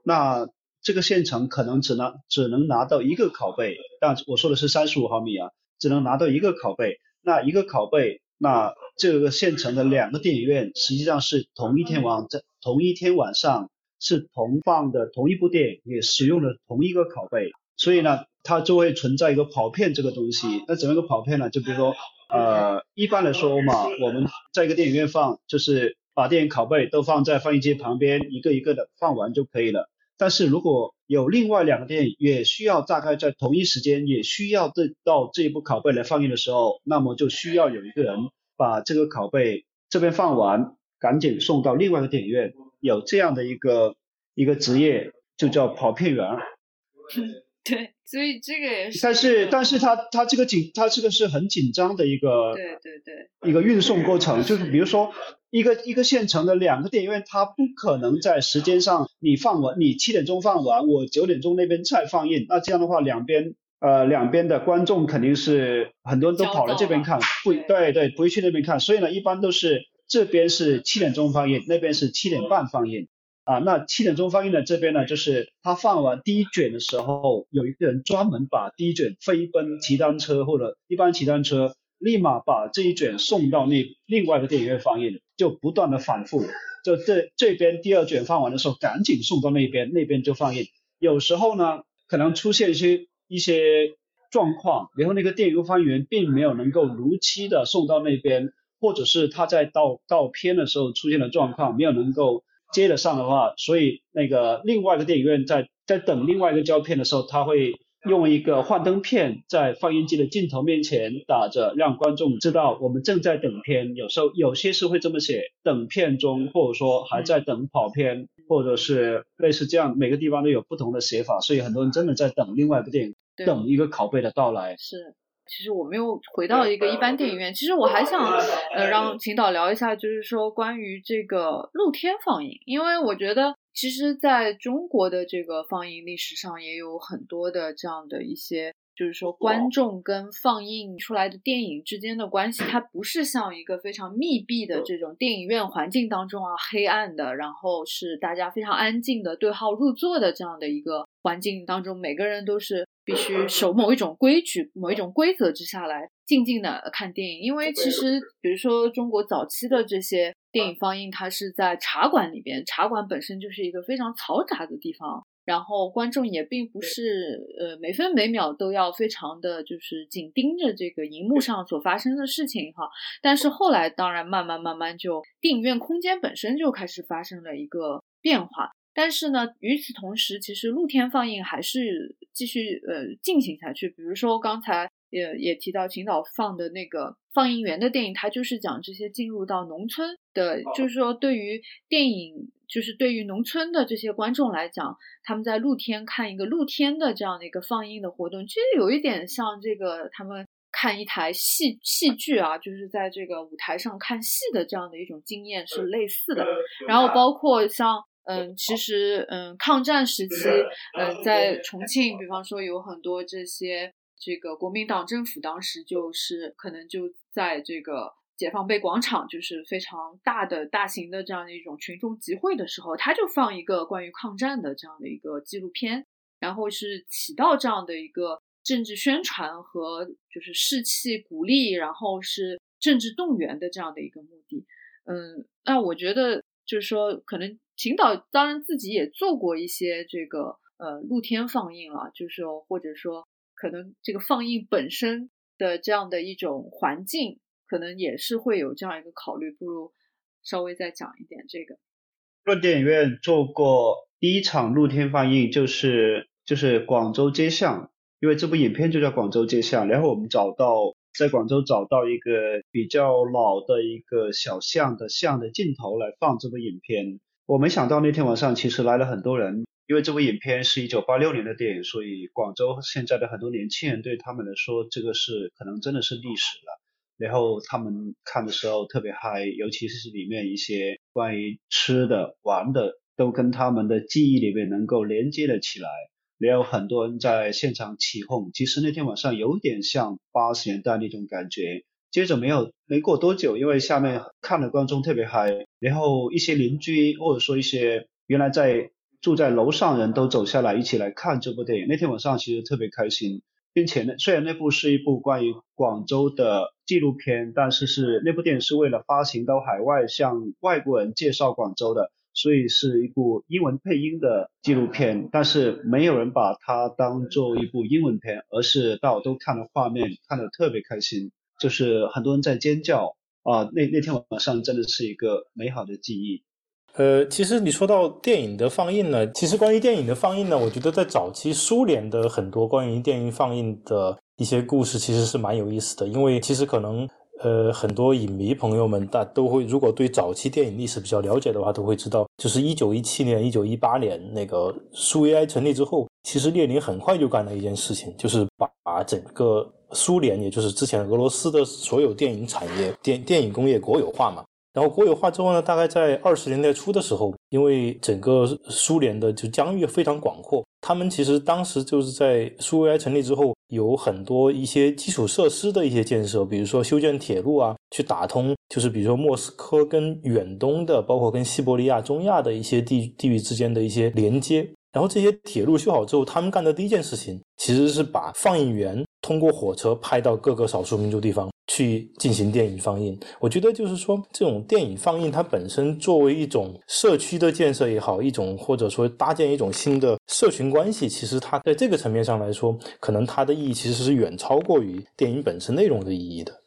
那这个县城可能只能只能拿到一个拷贝，但我说的是三十五毫米啊，只能拿到一个拷贝。那一个拷贝。那这个县城的两个电影院实际上是同一天晚在同一天晚上是同放的同一部电影，也使用了同一个拷贝，所以呢，它就会存在一个跑片这个东西。那怎么个跑片呢？就比如说，呃，一般来说嘛，我们在一个电影院放，就是把电影拷贝都放在放映机旁边，一个一个的放完就可以了。但是如果有另外两个电影也需要大概在同一时间也需要这到这一部拷贝来放映的时候，那么就需要有一个人把这个拷贝这边放完，赶紧送到另外一个电影院，有这样的一个一个职业就叫跑片员。对，所以这个也是。但是，但是他他这个紧，他这个是很紧张的一个。对对对。一个运送过程，就是比如说一个一个县城的两个电影院，它不可能在时间上你放完，你七点钟放完，我九点钟那边再放映，那这样的话两边呃两边的观众肯定是很多人都跑来这边看，不对对，不会去那边看，所以呢一般都是这边是七点钟放映，那边是七点半放映。啊，那七点钟放映的这边呢，就是他放完第一卷的时候，有一个人专门把第一卷飞奔骑单车或者一般骑单车，立马把这一卷送到那另外一个电影院放映，就不断的反复，就这这边第二卷放完的时候，赶紧送到那边，那边就放映。有时候呢，可能出现一些一些状况，然后那个电影放映员并没有能够如期的送到那边，或者是他在到到片的时候出现了状况，没有能够。接得上的话，所以那个另外一个电影院在在等另外一个胶片的时候，他会用一个幻灯片在放映机的镜头面前打着，让观众知道我们正在等片。有时候有些是会这么写，等片中，或者说还在等跑片，或者是类似这样，每个地方都有不同的写法，所以很多人真的在等另外一部电影，等一个拷贝的到来。是。其实我们又回到一个一般电影院。其实我还想呃让秦导聊一下，就是说关于这个露天放映，因为我觉得其实在中国的这个放映历史上也有很多的这样的一些，就是说观众跟放映出来的电影之间的关系，它不是像一个非常密闭的这种电影院环境当中啊，黑暗的，然后是大家非常安静的对号入座的这样的一个环境当中，每个人都是。必须守某一种规矩、某一种规则之下来静静的看电影，因为其实，比如说中国早期的这些电影放映，它是在茶馆里边，茶馆本身就是一个非常嘈杂的地方，然后观众也并不是呃每分每秒都要非常的就是紧盯着这个荧幕上所发生的事情哈。但是后来，当然慢慢慢慢就电影院空间本身就开始发生了一个变化。但是呢，与此同时，其实露天放映还是继续呃进行下去。比如说刚才也也提到秦导放的那个放映员的电影，它就是讲这些进入到农村的，就是说对于电影，就是对于农村的这些观众来讲，他们在露天看一个露天的这样的一个放映的活动，其实有一点像这个他们。看一台戏戏剧啊，就是在这个舞台上看戏的这样的一种经验是类似的。然后包括像嗯，其实嗯，抗战时期嗯，在重庆，比方说有很多这些这个国民党政府当时就是可能就在这个解放碑广场，就是非常大的大型的这样的一种群众集会的时候，他就放一个关于抗战的这样的一个纪录片，然后是起到这样的一个。政治宣传和就是士气鼓励，然后是政治动员的这样的一个目的。嗯，那我觉得就是说，可能秦导当然自己也做过一些这个呃露天放映了，就是说或者说可能这个放映本身的这样的一种环境，可能也是会有这样一个考虑。不如稍微再讲一点这个。论电影院做过第一场露天放映，就是就是广州街巷。因为这部影片就叫广州街巷，然后我们找到在广州找到一个比较老的一个小巷的巷的尽头来放这部影片。我没想到那天晚上其实来了很多人，因为这部影片是一九八六年的电影，所以广州现在的很多年轻人对他们来说，这个是可能真的是历史了。然后他们看的时候特别嗨，尤其是里面一些关于吃的、玩的，都跟他们的记忆里面能够连接了起来。也有很多人在现场起哄，其实那天晚上有点像八十年代那种感觉。接着没有没过多久，因为下面看的观众特别嗨，然后一些邻居或者说一些原来在住在楼上人都走下来一起来看这部电影。那天晚上其实特别开心，并且呢，虽然那部是一部关于广州的纪录片，但是是那部电影是为了发行到海外，向外国人介绍广州的。所以是一部英文配音的纪录片，但是没有人把它当做一部英文片，而是大家都看了画面，看得特别开心，就是很多人在尖叫啊！那那天晚上真的是一个美好的记忆。呃，其实你说到电影的放映呢，其实关于电影的放映呢，我觉得在早期苏联的很多关于电影放映的一些故事，其实是蛮有意思的，因为其实可能。呃，很多影迷朋友们，大都会如果对早期电影历史比较了解的话，都会知道，就是一九一七年、一九一八年那个苏维埃成立之后，其实列宁很快就干了一件事情，就是把整个苏联，也就是之前俄罗斯的所有电影产业、电电影工业国有化嘛。然后国有化之后呢，大概在二十年代初的时候，因为整个苏联的就疆域非常广阔，他们其实当时就是在苏维埃成立之后。有很多一些基础设施的一些建设，比如说修建铁路啊，去打通，就是比如说莫斯科跟远东的，包括跟西伯利亚、中亚的一些地地域之间的一些连接。然后这些铁路修好之后，他们干的第一件事情，其实是把放映员通过火车派到各个少数民族地方。去进行电影放映，我觉得就是说，这种电影放映它本身作为一种社区的建设也好，一种或者说搭建一种新的社群关系，其实它在这个层面上来说，可能它的意义其实是远超过于电影本身内容的意义的。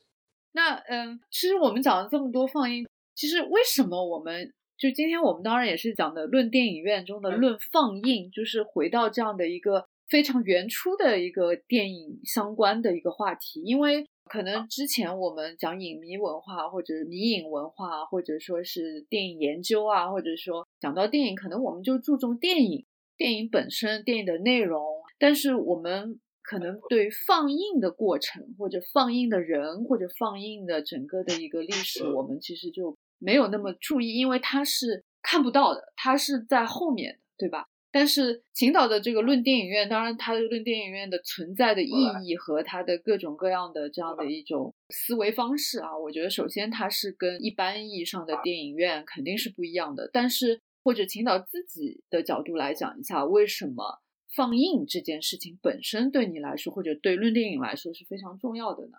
那嗯，其实我们讲了这么多放映，其实为什么我们就今天我们当然也是讲的论电影院中的论放映，就是回到这样的一个非常原初的一个电影相关的一个话题，因为。可能之前我们讲影迷文化，或者迷影文化，或者说是电影研究啊，或者说讲到电影，可能我们就注重电影、电影本身、电影的内容，但是我们可能对放映的过程，或者放映的人，或者放映的整个的一个历史，我们其实就没有那么注意，因为它是看不到的，它是在后面的，对吧？但是秦岛的这个论电影院，当然它的论电影院的存在的意义和它的各种各样的这样的一种思维方式啊，我觉得首先它是跟一般意义上的电影院肯定是不一样的。但是或者秦岛自己的角度来讲一下，为什么放映这件事情本身对你来说，或者对论电影来说是非常重要的呢？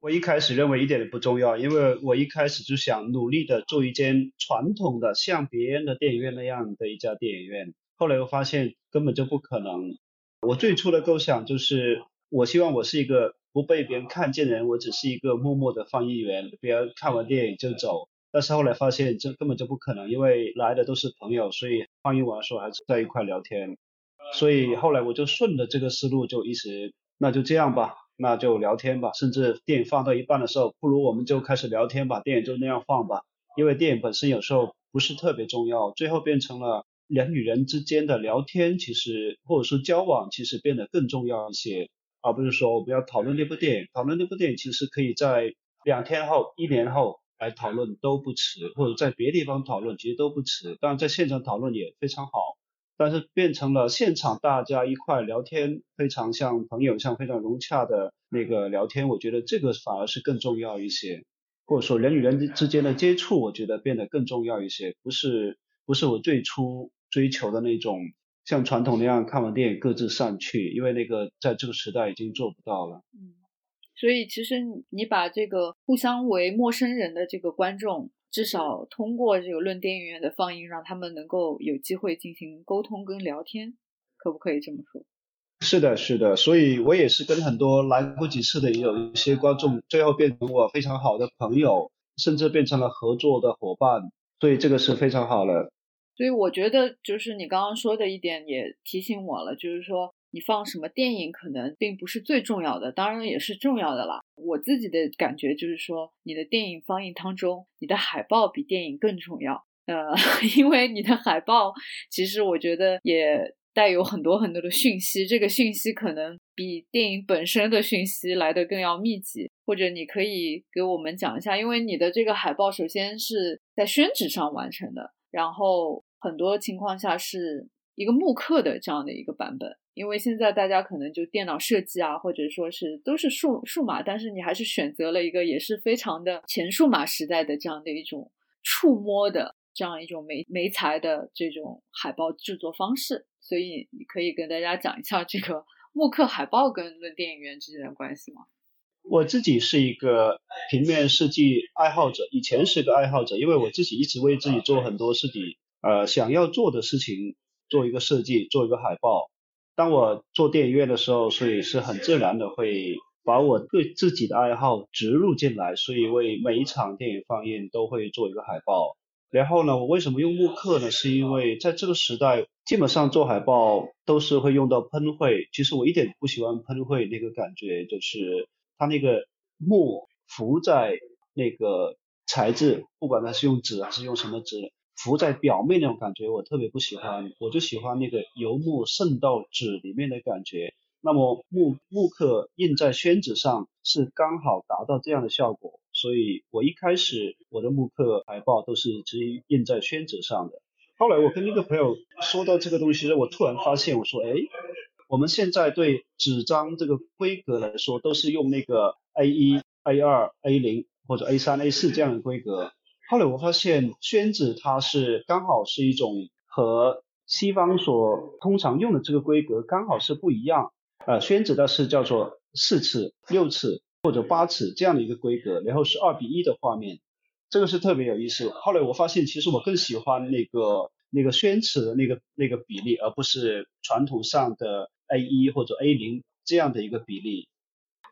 我一开始认为一点也不重要，因为我一开始就想努力的做一间传统的像别人的电影院那样的一家电影院。后来我发现根本就不可能。我最初的构想就是，我希望我是一个不被别人看见的人，我只是一个默默的放映员，别人看完电影就走。但是后来发现这根本就不可能，因为来的都是朋友，所以放映完的时候还是在一块聊天。所以后来我就顺着这个思路，就一直那就这样吧，那就聊天吧。甚至电影放到一半的时候，不如我们就开始聊天吧，电影就那样放吧。因为电影本身有时候不是特别重要，最后变成了。人与人之间的聊天，其实或者说交往，其实变得更重要一些。而不是说我们要讨论那部电影。讨论那部电影其实可以在两天后、一年后来讨论都不迟，或者在别地方讨论其实都不迟。当然在现场讨论也非常好，但是变成了现场大家一块聊天，非常像朋友，像非常融洽的那个聊天，我觉得这个反而是更重要一些。或者说人与人之间的接触，我觉得变得更重要一些，不是不是我最初追求的那种。像传统那样看完电影各自散去，因为那个在这个时代已经做不到了。嗯，所以其实你把这个互相为陌生人的这个观众，至少通过这个论电影院的放映，让他们能够有机会进行沟通跟聊天，可不可以这么说？是的，是的。所以我也是跟很多来过几次的，也有一些观众，最后变成我非常好的朋友，甚至变成了合作的伙伴。所以这个是非常好的。所以我觉得，就是你刚刚说的一点也提醒我了，就是说你放什么电影可能并不是最重要的，当然也是重要的啦。我自己的感觉就是说，你的电影放映当中，你的海报比电影更重要。呃，因为你的海报其实我觉得也带有很多很多的讯息，这个讯息可能比电影本身的讯息来的更要密集。或者你可以给我们讲一下，因为你的这个海报首先是在宣纸上完成的，然后。很多情况下是一个木刻的这样的一个版本，因为现在大家可能就电脑设计啊，或者说是都是数数码，但是你还是选择了一个也是非常的前数码时代的这样的一种触摸的这样一种媒媒材的这种海报制作方式，所以你可以跟大家讲一下这个 木刻海报跟论电影院之间的关系吗？我自己是一个平面设计爱好者，以前是个爱好者，因为我自己一直为自己做很多事情。呃，想要做的事情，做一个设计，做一个海报。当我做电影院的时候，所以是很自然的会把我对自己的爱好植入进来，所以为每一场电影放映都会做一个海报。然后呢，我为什么用木刻呢？是因为在这个时代，基本上做海报都是会用到喷绘。其实我一点不喜欢喷绘那个感觉，就是它那个墨浮在那个材质，不管它是用纸还是用什么纸。浮在表面那种感觉我特别不喜欢，我就喜欢那个油墨渗到纸里面的感觉。那么木木刻印在宣纸上是刚好达到这样的效果，所以我一开始我的木刻海报都是直接印在宣纸上的。后来我跟那个朋友说到这个东西，我突然发现，我说，哎，我们现在对纸张这个规格来说，都是用那个 A 一、A 二、A 零或者 A 三、A 四这样的规格。后来我发现宣纸它是刚好是一种和西方所通常用的这个规格刚好是不一样。呃，宣纸它是叫做四尺、六尺或者八尺这样的一个规格，然后是二比一的画面，这个是特别有意思。后来我发现其实我更喜欢那个那个宣纸的那个那个比例，而不是传统上的 A 一或者 A 零这样的一个比例。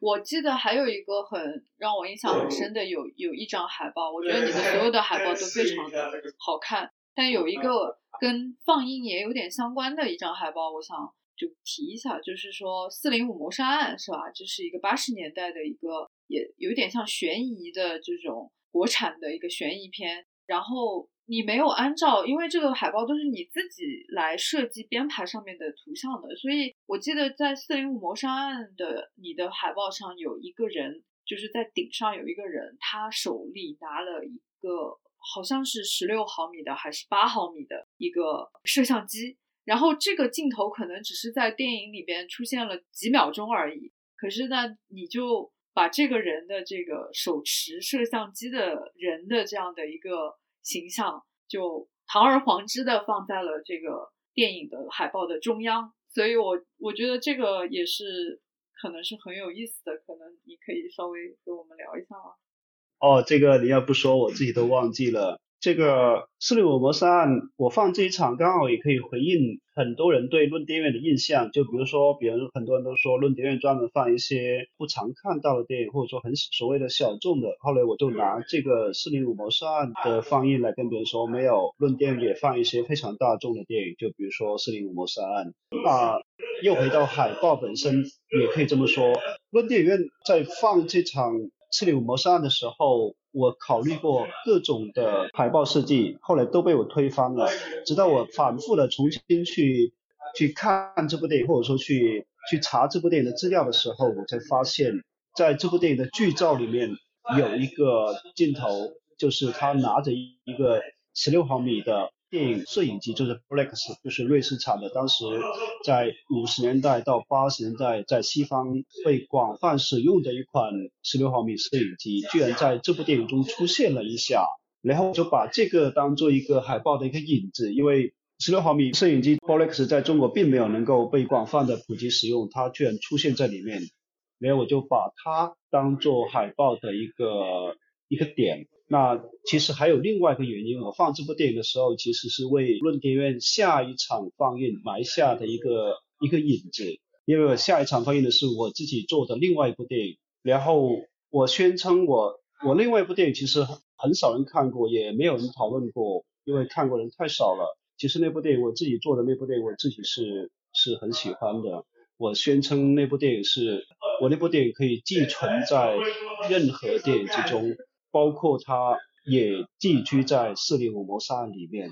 我记得还有一个很让我印象很深的，有有一张海报，我觉得你的所有的海报都非常的好看。但有一个跟放映也有点相关的一张海报，我想就提一下，就是说《四零五谋杀案》是吧？这是一个八十年代的一个，也有点像悬疑的这种国产的一个悬疑片，然后。你没有按照，因为这个海报都是你自己来设计编排上面的图像的，所以我记得在四零五谋杀案的你的海报上有一个人，就是在顶上有一个人，他手里拿了一个好像是十六毫米的还是八毫米的一个摄像机，然后这个镜头可能只是在电影里边出现了几秒钟而已，可是呢，你就把这个人的这个手持摄像机的人的这样的一个。形象就堂而皇之的放在了这个电影的海报的中央，所以我我觉得这个也是可能是很有意思的，可能你可以稍微跟我们聊一下吗？哦，这个你要不说我自己都忘记了。这个四六五谋杀案，我放这一场刚好也可以回应很多人对论电影院的印象。就比如说，比如很多人都说论电影院专门放一些不常看到的电影，或者说很所谓的小众的。后来我就拿这个四零五谋杀案的放映来跟别人说，没有论电影院放一些非常大众的电影，就比如说四零五谋杀案。啊又回到海报本身，也可以这么说，论电影院在放这场四零五谋杀案的时候。我考虑过各种的海报设计，后来都被我推翻了。直到我反复的重新去去看这部电影，或者说去去查这部电影的资料的时候，我才发现，在这部电影的剧照里面有一个镜头，就是他拿着一个十六毫米的电影摄影机，就是 Bolex，就是瑞士产的，当时在五十年代到八十年代在西方被广泛使用的一款十六毫米摄影机，居然在这部电影中出现了一下。然后就把这个当做一个海报的一个影子，因为十六毫米摄影机 Bolex 在中国并没有能够被广泛的普及使用，它居然出现在里面，然后我就把它当做海报的一个一个点。那其实还有另外一个原因，我放这部电影的时候，其实是为论电院下一场放映埋下的一个一个引子，因为我下一场放映的是我自己做的另外一部电影，然后我宣称我我另外一部电影其实。很少人看过，也没有人讨论过，因为看过人太少了。其实那部电影我自己做的那部电影，我自己是是很喜欢的。我宣称那部电影是我那部电影可以寄存在任何电影之中，包括他也寄居在《四零五谋杀案》里面。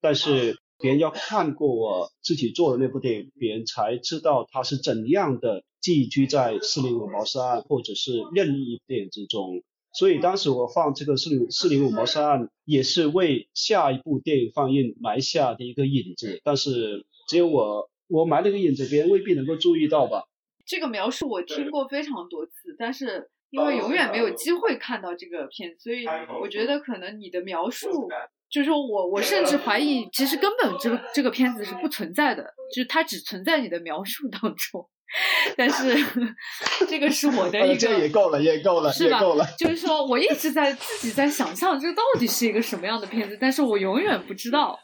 但是别人要看过我自己做的那部电影，别人才知道他是怎样的寄居在《四零五谋杀案》或者是任意一部电影之中。所以当时我放这个四零四零五谋杀案，也是为下一部电影放映埋下的一个影子。但是只有我我埋了个影子，别人未必能够注意到吧？这个描述我听过非常多次，但是因为永远没有机会看到这个片，所以我觉得可能你的描述，就是说我我甚至怀疑，其实根本这个这个片子是不存在的，就是它只存在你的描述当中。但是这个是我的一个，这也够了，也够了，是吧？够了。就是说我一直在自己在想象，这到底是一个什么样的片子，但是我永远不知道。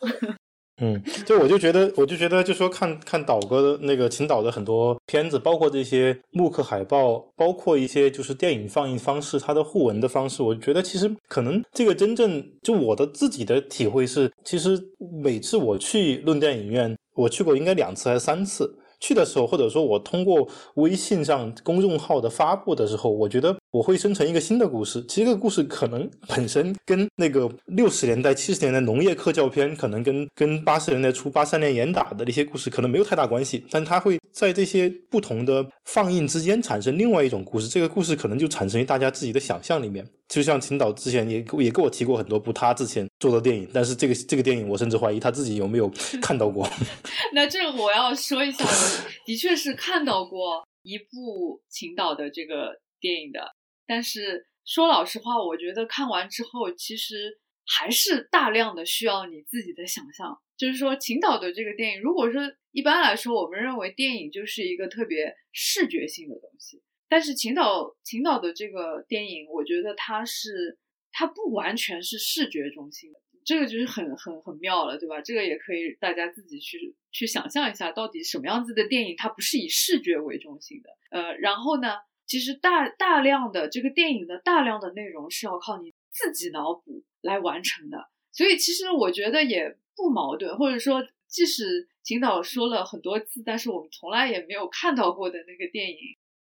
嗯，就我就觉得，我就觉得，就说看看导哥的那个秦导的很多片子，包括这些木刻海报，包括一些就是电影放映方式，它的互文的方式，我觉得其实可能这个真正就我的自己的体会是，其实每次我去论电影院，我去过应该两次还是三次。去的时候，或者说我通过微信上公众号的发布的时候，我觉得。我会生成一个新的故事，其实这个故事可能本身跟那个六十年代、七十年代农业科教片，可能跟跟八十年代初八三年严打的那些故事可能没有太大关系，但它会在这些不同的放映之间产生另外一种故事，这个故事可能就产生于大家自己的想象里面。就像秦导之前也也跟我提过很多部他之前做的电影，但是这个这个电影我甚至怀疑他自己有没有 看到过。那这个我要说一下，的确是看到过一部秦导的这个电影的。但是说老实话，我觉得看完之后，其实还是大量的需要你自己的想象。就是说，秦导的这个电影，如果说一般来说，我们认为电影就是一个特别视觉性的东西，但是秦导秦导的这个电影，我觉得它是它不完全是视觉中心的，这个就是很很很妙了，对吧？这个也可以大家自己去去想象一下，到底什么样子的电影它不是以视觉为中心的？呃，然后呢？其实大大量的这个电影的大量的内容是要靠你自己脑补来完成的，所以其实我觉得也不矛盾，或者说即使秦导说了很多次，但是我们从来也没有看到过的那个电影，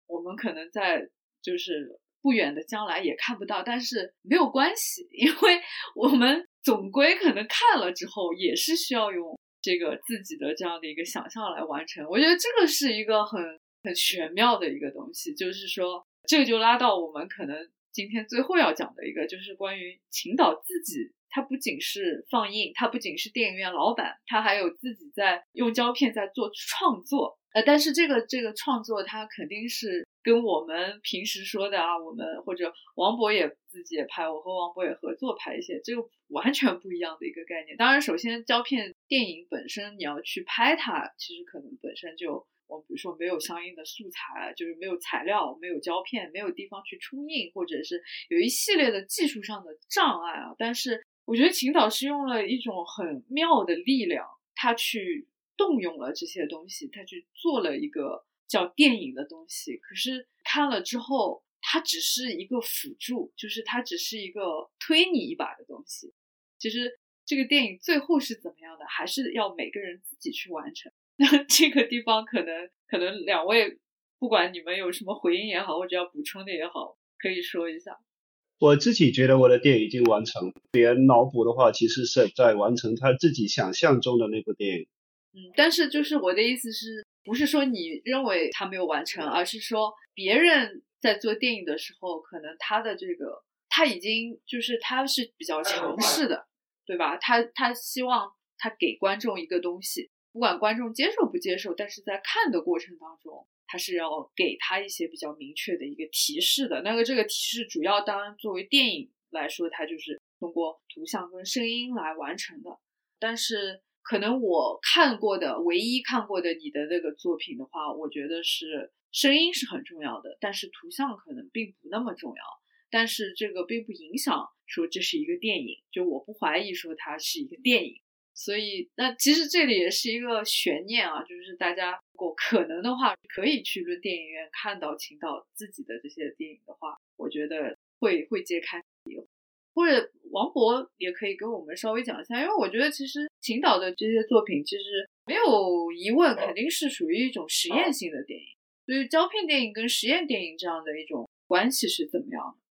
我们可能在就是不远的将来也看不到，但是没有关系，因为我们总归可能看了之后也是需要用这个自己的这样的一个想象来完成，我觉得这个是一个很。很玄妙的一个东西，就是说，这个就拉到我们可能今天最后要讲的一个，就是关于秦导自己，他不仅是放映，他不仅是电影院老板，他还有自己在用胶片在做创作。呃，但是这个这个创作，他肯定是跟我们平时说的啊，我们或者王博也自己也拍，我和王博也合作拍一些，这个完全不一样的一个概念。当然，首先胶片电影本身你要去拍它，其实可能本身就。我比如说没有相应的素材，就是没有材料，没有胶片，没有地方去冲印，或者是有一系列的技术上的障碍啊。但是我觉得秦导是用了一种很妙的力量，他去动用了这些东西，他去做了一个叫电影的东西。可是看了之后，它只是一个辅助，就是它只是一个推你一把的东西。其实这个电影最后是怎么样的，还是要每个人自己去完成。那 这个地方可能可能两位不管你们有什么回应也好，或者要补充的也好，可以说一下。我自己觉得我的电影已经完成，别人脑补的话，其实是在完成他自己想象中的那部电影。嗯，但是就是我的意思是，不是说你认为他没有完成，而是说别人在做电影的时候，可能他的这个他已经就是他是比较强势的，对吧？他他希望他给观众一个东西，不管观众接受不接受，但是在看的过程当中，他是要给他一些比较明确的一个提示的。那个这个提示主要当然作为电影来说，它就是通过图像跟声音来完成的，但是。可能我看过的唯一看过的你的那个作品的话，我觉得是声音是很重要的，但是图像可能并不那么重要。但是这个并不影响说这是一个电影，就我不怀疑说它是一个电影。所以那其实这里也是一个悬念啊，就是大家如果可能的话，可以去论电影院看到秦导自己的这些电影的话，我觉得会会揭开或者王博也可以跟我们稍微讲一下，因为我觉得其实秦导的这些作品其实没有疑问，肯定是属于一种实验性的电影。所以胶片电影跟实验电影这样的一种关系是怎么样的？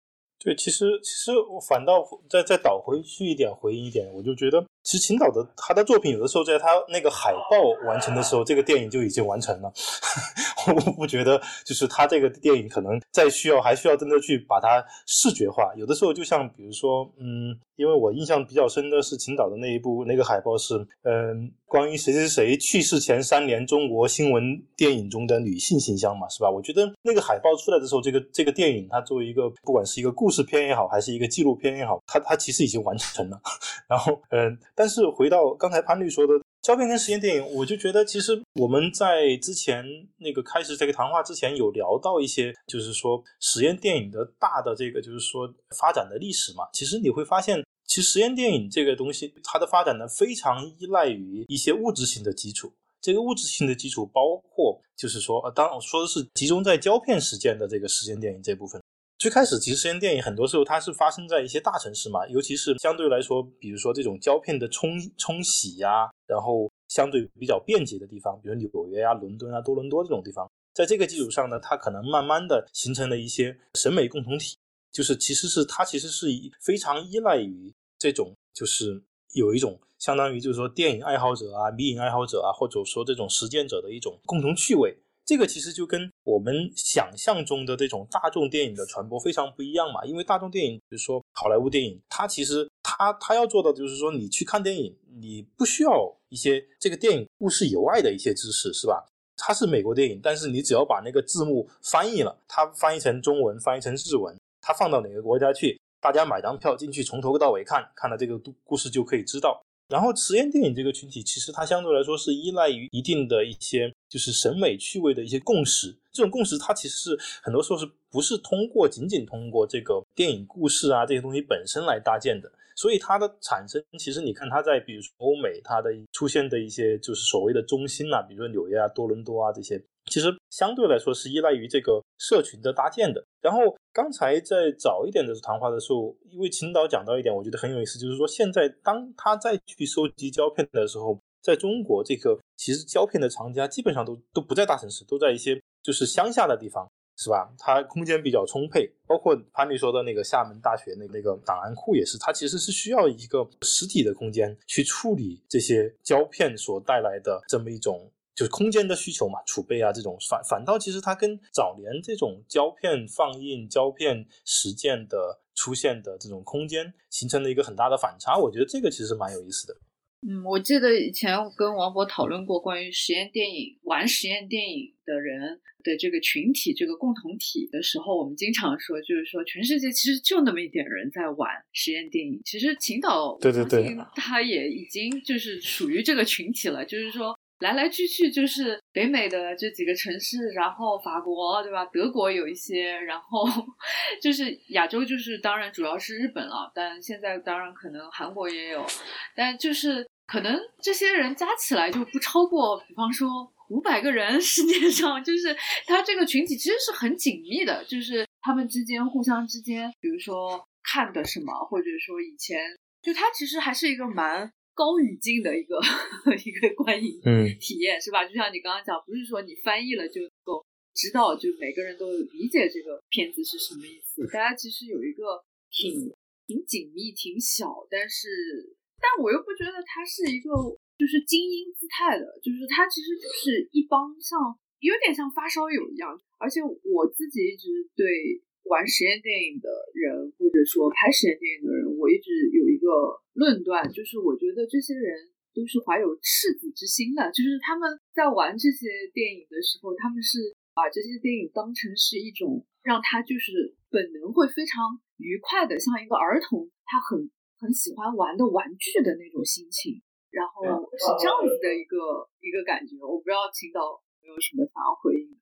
对，其实其实我反倒再再倒回去一点回应一点，我就觉得。其实秦导的他的作品有的时候在他那个海报完成的时候，这个电影就已经完成了。我不觉得就是他这个电影可能再需要还需要真的去把它视觉化。有的时候就像比如说，嗯，因为我印象比较深的是秦导的那一部那个海报是，嗯，关于谁谁谁去世前三年中国新闻电影中的女性形象嘛，是吧？我觉得那个海报出来的时候，这个这个电影它作为一个不管是一个故事片也好，还是一个纪录片也好，它它其实已经完成了。然后，嗯。但是回到刚才潘律说的胶片跟实验电影，我就觉得其实我们在之前那个开始这个谈话之前有聊到一些，就是说实验电影的大的这个就是说发展的历史嘛。其实你会发现，其实实验电影这个东西它的发展呢非常依赖于一些物质性的基础。这个物质性的基础包括就是说，呃，当然我说的是集中在胶片实践的这个实验电影这部分。最开始其实实验电影很多时候它是发生在一些大城市嘛，尤其是相对来说，比如说这种胶片的冲冲洗呀，然后相对比较便捷的地方，比如纽约啊、伦敦啊、多伦多这种地方，在这个基础上呢，它可能慢慢的形成了一些审美共同体，就是其实是它其实是非常依赖于这种，就是有一种相当于就是说电影爱好者啊、迷影爱好者啊，或者说这种实践者的一种共同趣味。这个其实就跟我们想象中的这种大众电影的传播非常不一样嘛，因为大众电影，比如说好莱坞电影，它其实它它要做的就是说，你去看电影，你不需要一些这个电影故事以外的一些知识，是吧？它是美国电影，但是你只要把那个字幕翻译了，它翻译成中文，翻译成日文，它放到哪个国家去，大家买张票进去，从头到尾看，看了这个故事就可以知道。然后实验电影这个群体，其实它相对来说是依赖于一定的一些就是审美趣味的一些共识。这种共识，它其实是很多时候是不是通过仅仅通过这个电影故事啊这些东西本身来搭建的。所以它的产生，其实你看它在比如说欧美，它的出现的一些就是所谓的中心啊，比如说纽约啊、多伦多啊这些。其实相对来说是依赖于这个社群的搭建的。然后刚才在早一点的谈话的时候，因为秦导讲到一点，我觉得很有意思，就是说现在当他再去收集胶片的时候，在中国这个其实胶片的藏家基本上都都不在大城市，都在一些就是乡下的地方，是吧？它空间比较充沛，包括潘律说的那个厦门大学那那个档案库也是，它其实是需要一个实体的空间去处理这些胶片所带来的这么一种。就是空间的需求嘛，储备啊，这种反反倒其实它跟早年这种胶片放映、胶片实践的出现的这种空间形成了一个很大的反差。我觉得这个其实蛮有意思的。嗯，我记得以前跟王博讨论过关于实验电影、玩实验电影的人的这个群体、这个共同体的时候，我们经常说，就是说全世界其实就那么一点人在玩实验电影。其实秦导对对对，他也已经就是属于这个群体了，就是说。来来去去就是北美的这几个城市，然后法国对吧？德国有一些，然后 就是亚洲，就是当然主要是日本了，但现在当然可能韩国也有，但就是可能这些人加起来就不超过，比方说五百个人。世界上就是他这个群体其实是很紧密的，就是他们之间互相之间，比如说看的什么，或者说以前就他其实还是一个蛮。高语境的一个 一个观影体验是吧？就像你刚刚讲，不是说你翻译了就能够知道，就每个人都理解这个片子是什么意思。大家其实有一个挺挺紧密、挺小，但是但我又不觉得它是一个就是精英姿态的，就是它其实就是一帮像有点像发烧友一样。而且我自己一直对玩实验电影的人，或者说拍实验电影的人，我一直有一个论断，就是我觉得这些人都是怀有赤子之心的，就是他们在玩这些电影的时候，他们是把这些电影当成是一种让他就是本能会非常愉快的，像一个儿童他很很喜欢玩的玩具的那种心情，然后是这样子的一个一个感觉。我不知道青岛有什么想要回应。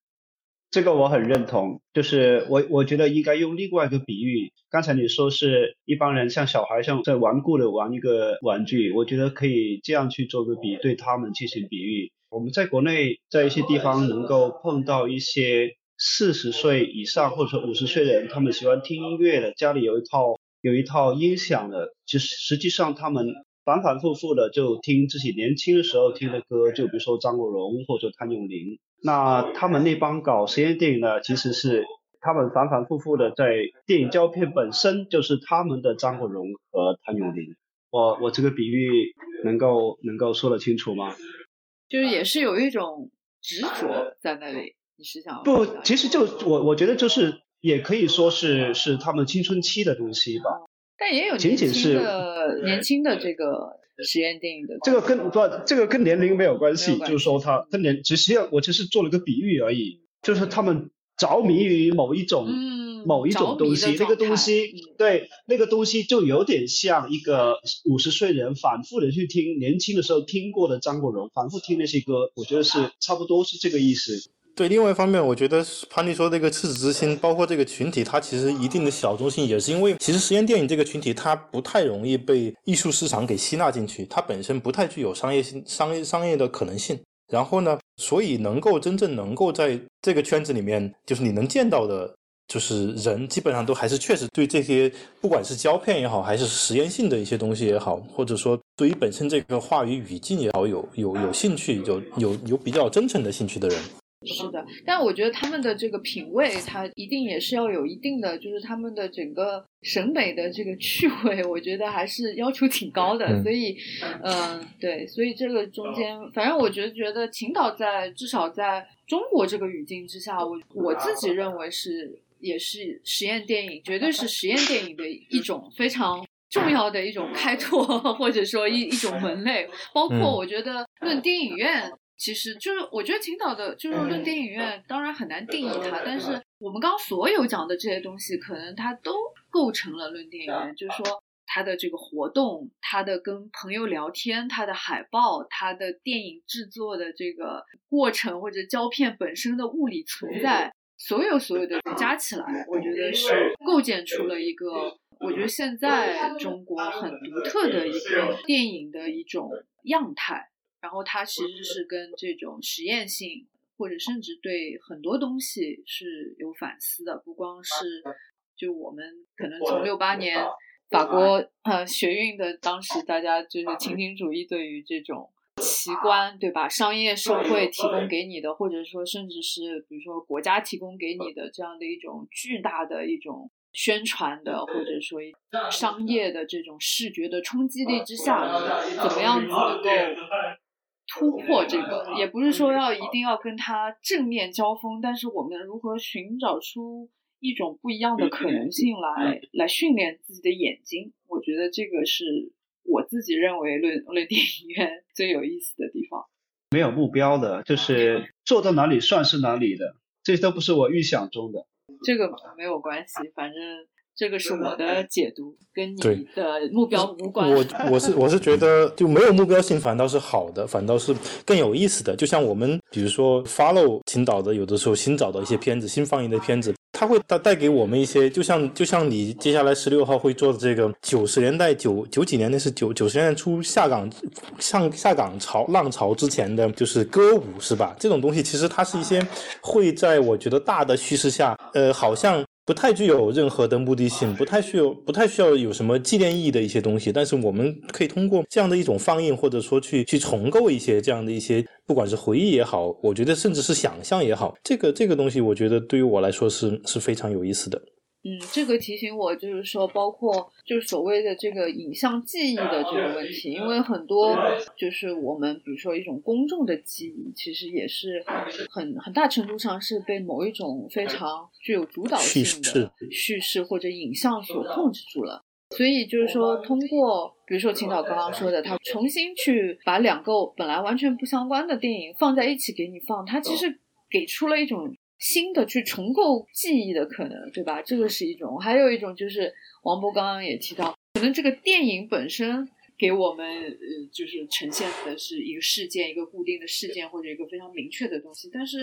这个我很认同，就是我我觉得应该用另外一个比喻。刚才你说是一帮人像小孩像在顽固的玩一个玩具，我觉得可以这样去做个比，对他们进行比喻。我们在国内在一些地方能够碰到一些四十岁以上或者说五十岁的人，他们喜欢听音乐的，家里有一套有一套音响的，其实实际上他们反反复复的就听自己年轻的时候听的歌，就比如说张国荣或者谭咏麟。那他们那帮搞实验电影呢，其实是他们反反复复的在电影胶片本身就是他们的张国荣和谭咏麟。我我这个比喻能够能够说得清楚吗？就是也是有一种执着在那里，你是想不？其实就我我觉得就是也可以说是是他们青春期的东西吧。但也有仅仅是年轻的这个。实验电影的这个跟不，这个跟年龄没有关系，就是说他跟年，只是我只是做了个比喻而已，就是他们着迷于某一种某一种东西，那个东西对那个东西就有点像一个五十岁人反复的去听年轻的时候听过的张国荣，反复听那些歌，我觉得是差不多是这个意思。对，另外一方面，我觉得潘丽说这个赤子之心，包括这个群体，它其实一定的小众性，也是因为其实实验电影这个群体，它不太容易被艺术市场给吸纳进去，它本身不太具有商业性、商业商业的可能性。然后呢，所以能够真正能够在这个圈子里面，就是你能见到的，就是人，基本上都还是确实对这些，不管是胶片也好，还是实验性的一些东西也好，或者说对于本身这个话语语境也好，有有有兴趣，有有有比较真诚的兴趣的人。是的，但我觉得他们的这个品味，它一定也是要有一定的，就是他们的整个审美的这个趣味，我觉得还是要求挺高的。所以，嗯，对，所以这个中间，反正我觉得，觉得秦导在至少在中国这个语境之下，我我自己认为是也是实验电影，绝对是实验电影的一种非常重要的一种开拓，或者说一一种门类。包括我觉得论电影院。其实就是，我觉得青岛的，就是论电影院，当然很难定义它。但是我们刚刚所有讲的这些东西，可能它都构成了论电影院。就是说，它的这个活动，它的跟朋友聊天，它的海报，它的电影制作的这个过程，或者胶片本身的物理存在，所有所有的加起来，我觉得是构建出了一个，我觉得现在中国很独特的一个电影的一种样态。然后它其实是跟这种实验性，或者甚至对很多东西是有反思的，不光是就我们可能从六八年法国呃学运的当时，大家就是情景主义对于这种奇观，对吧？商业社会提供给你的，或者说甚至是比如说国家提供给你的这样的一种巨大的一种宣传的，或者说商业的这种视觉的冲击力之下，怎么样子能够。突破这个也不是说要一定要跟他正面交锋，但是我们如何寻找出一种不一样的可能性来来训练自己的眼睛？我觉得这个是我自己认为论论电影院 最有意思的地方。没有目标的，就是做到哪里算是哪里的，这都不是我预想中的。这个没有关系，反正。这个是我的解读，跟你的目标无关。我我是我是觉得就没有目标性反倒是好的，反倒是更有意思的。就像我们比如说 follow 青岛的有的时候新找的一些片子，新放映的片子，它会带带给我们一些，就像就像你接下来十六号会做的这个九十年代九九几年那是九九十年代初下岗上下岗潮浪潮之前的就是歌舞是吧？这种东西其实它是一些会在我觉得大的叙事下，呃，好像。不太具有任何的目的性，不太需要，不太需要有什么纪念意义的一些东西。但是我们可以通过这样的一种放映，或者说去去重构一些这样的一些，不管是回忆也好，我觉得甚至是想象也好，这个这个东西，我觉得对于我来说是是非常有意思的。嗯，这个提醒我就是说，包括就是所谓的这个影像记忆的这个问题，因为很多就是我们比如说一种公众的记忆，其实也是很很大程度上是被某一种非常具有主导性的叙事或者影像所控制住了。所以就是说，通过比如说青岛刚刚说的，他重新去把两个本来完全不相关的电影放在一起给你放，他其实给出了一种。新的去重构记忆的可能，对吧？这个是一种，还有一种就是王博刚刚也提到，可能这个电影本身给我们呃，就是呈现的是一个事件，一个固定的事件或者一个非常明确的东西。但是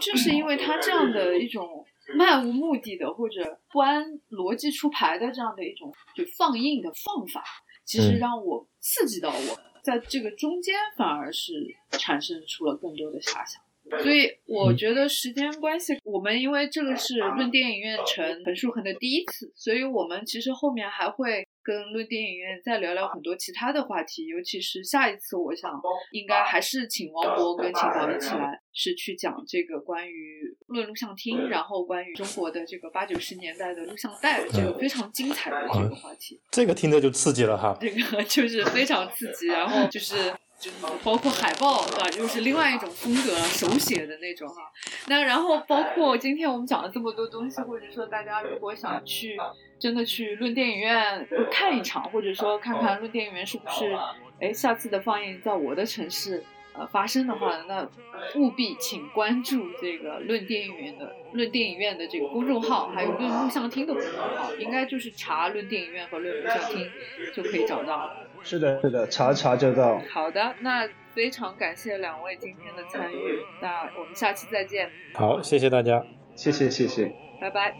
正是因为它这样的一种漫无目的的或者不按逻辑出牌的这样的一种就放映的放法，其实让我刺激到我，在这个中间反而是产生出了更多的遐想。所以我觉得时间关系，我们因为这个是论电影院成陈树恒的第一次，所以我们其实后面还会跟论电影院再聊聊很多其他的话题，尤其是下一次，我想应该还是请王博跟秦导一起来，是去讲这个关于论录像厅，然后关于中国的这个八九十年代的录像带这个非常精彩的这个话题。这个听着就刺激了哈，这个 就是非常刺激，然后就是。包括海报，对吧？又是另外一种风格，手写的那种哈。那然后包括今天我们讲了这么多东西，或者说大家如果想去真的去论电影院看一场，或者说看看论电影院是不是哎下次的放映在我的城市呃发生的话，那务必请关注这个论电影院的论电影院的这个公众号，还有论录像厅的公众号，应该就是查论电影院和论录像厅就可以找到。是的，是的，查查就到。好的，那非常感谢两位今天的参与，那我们下期再见。好，谢谢大家，谢谢，谢谢，拜拜。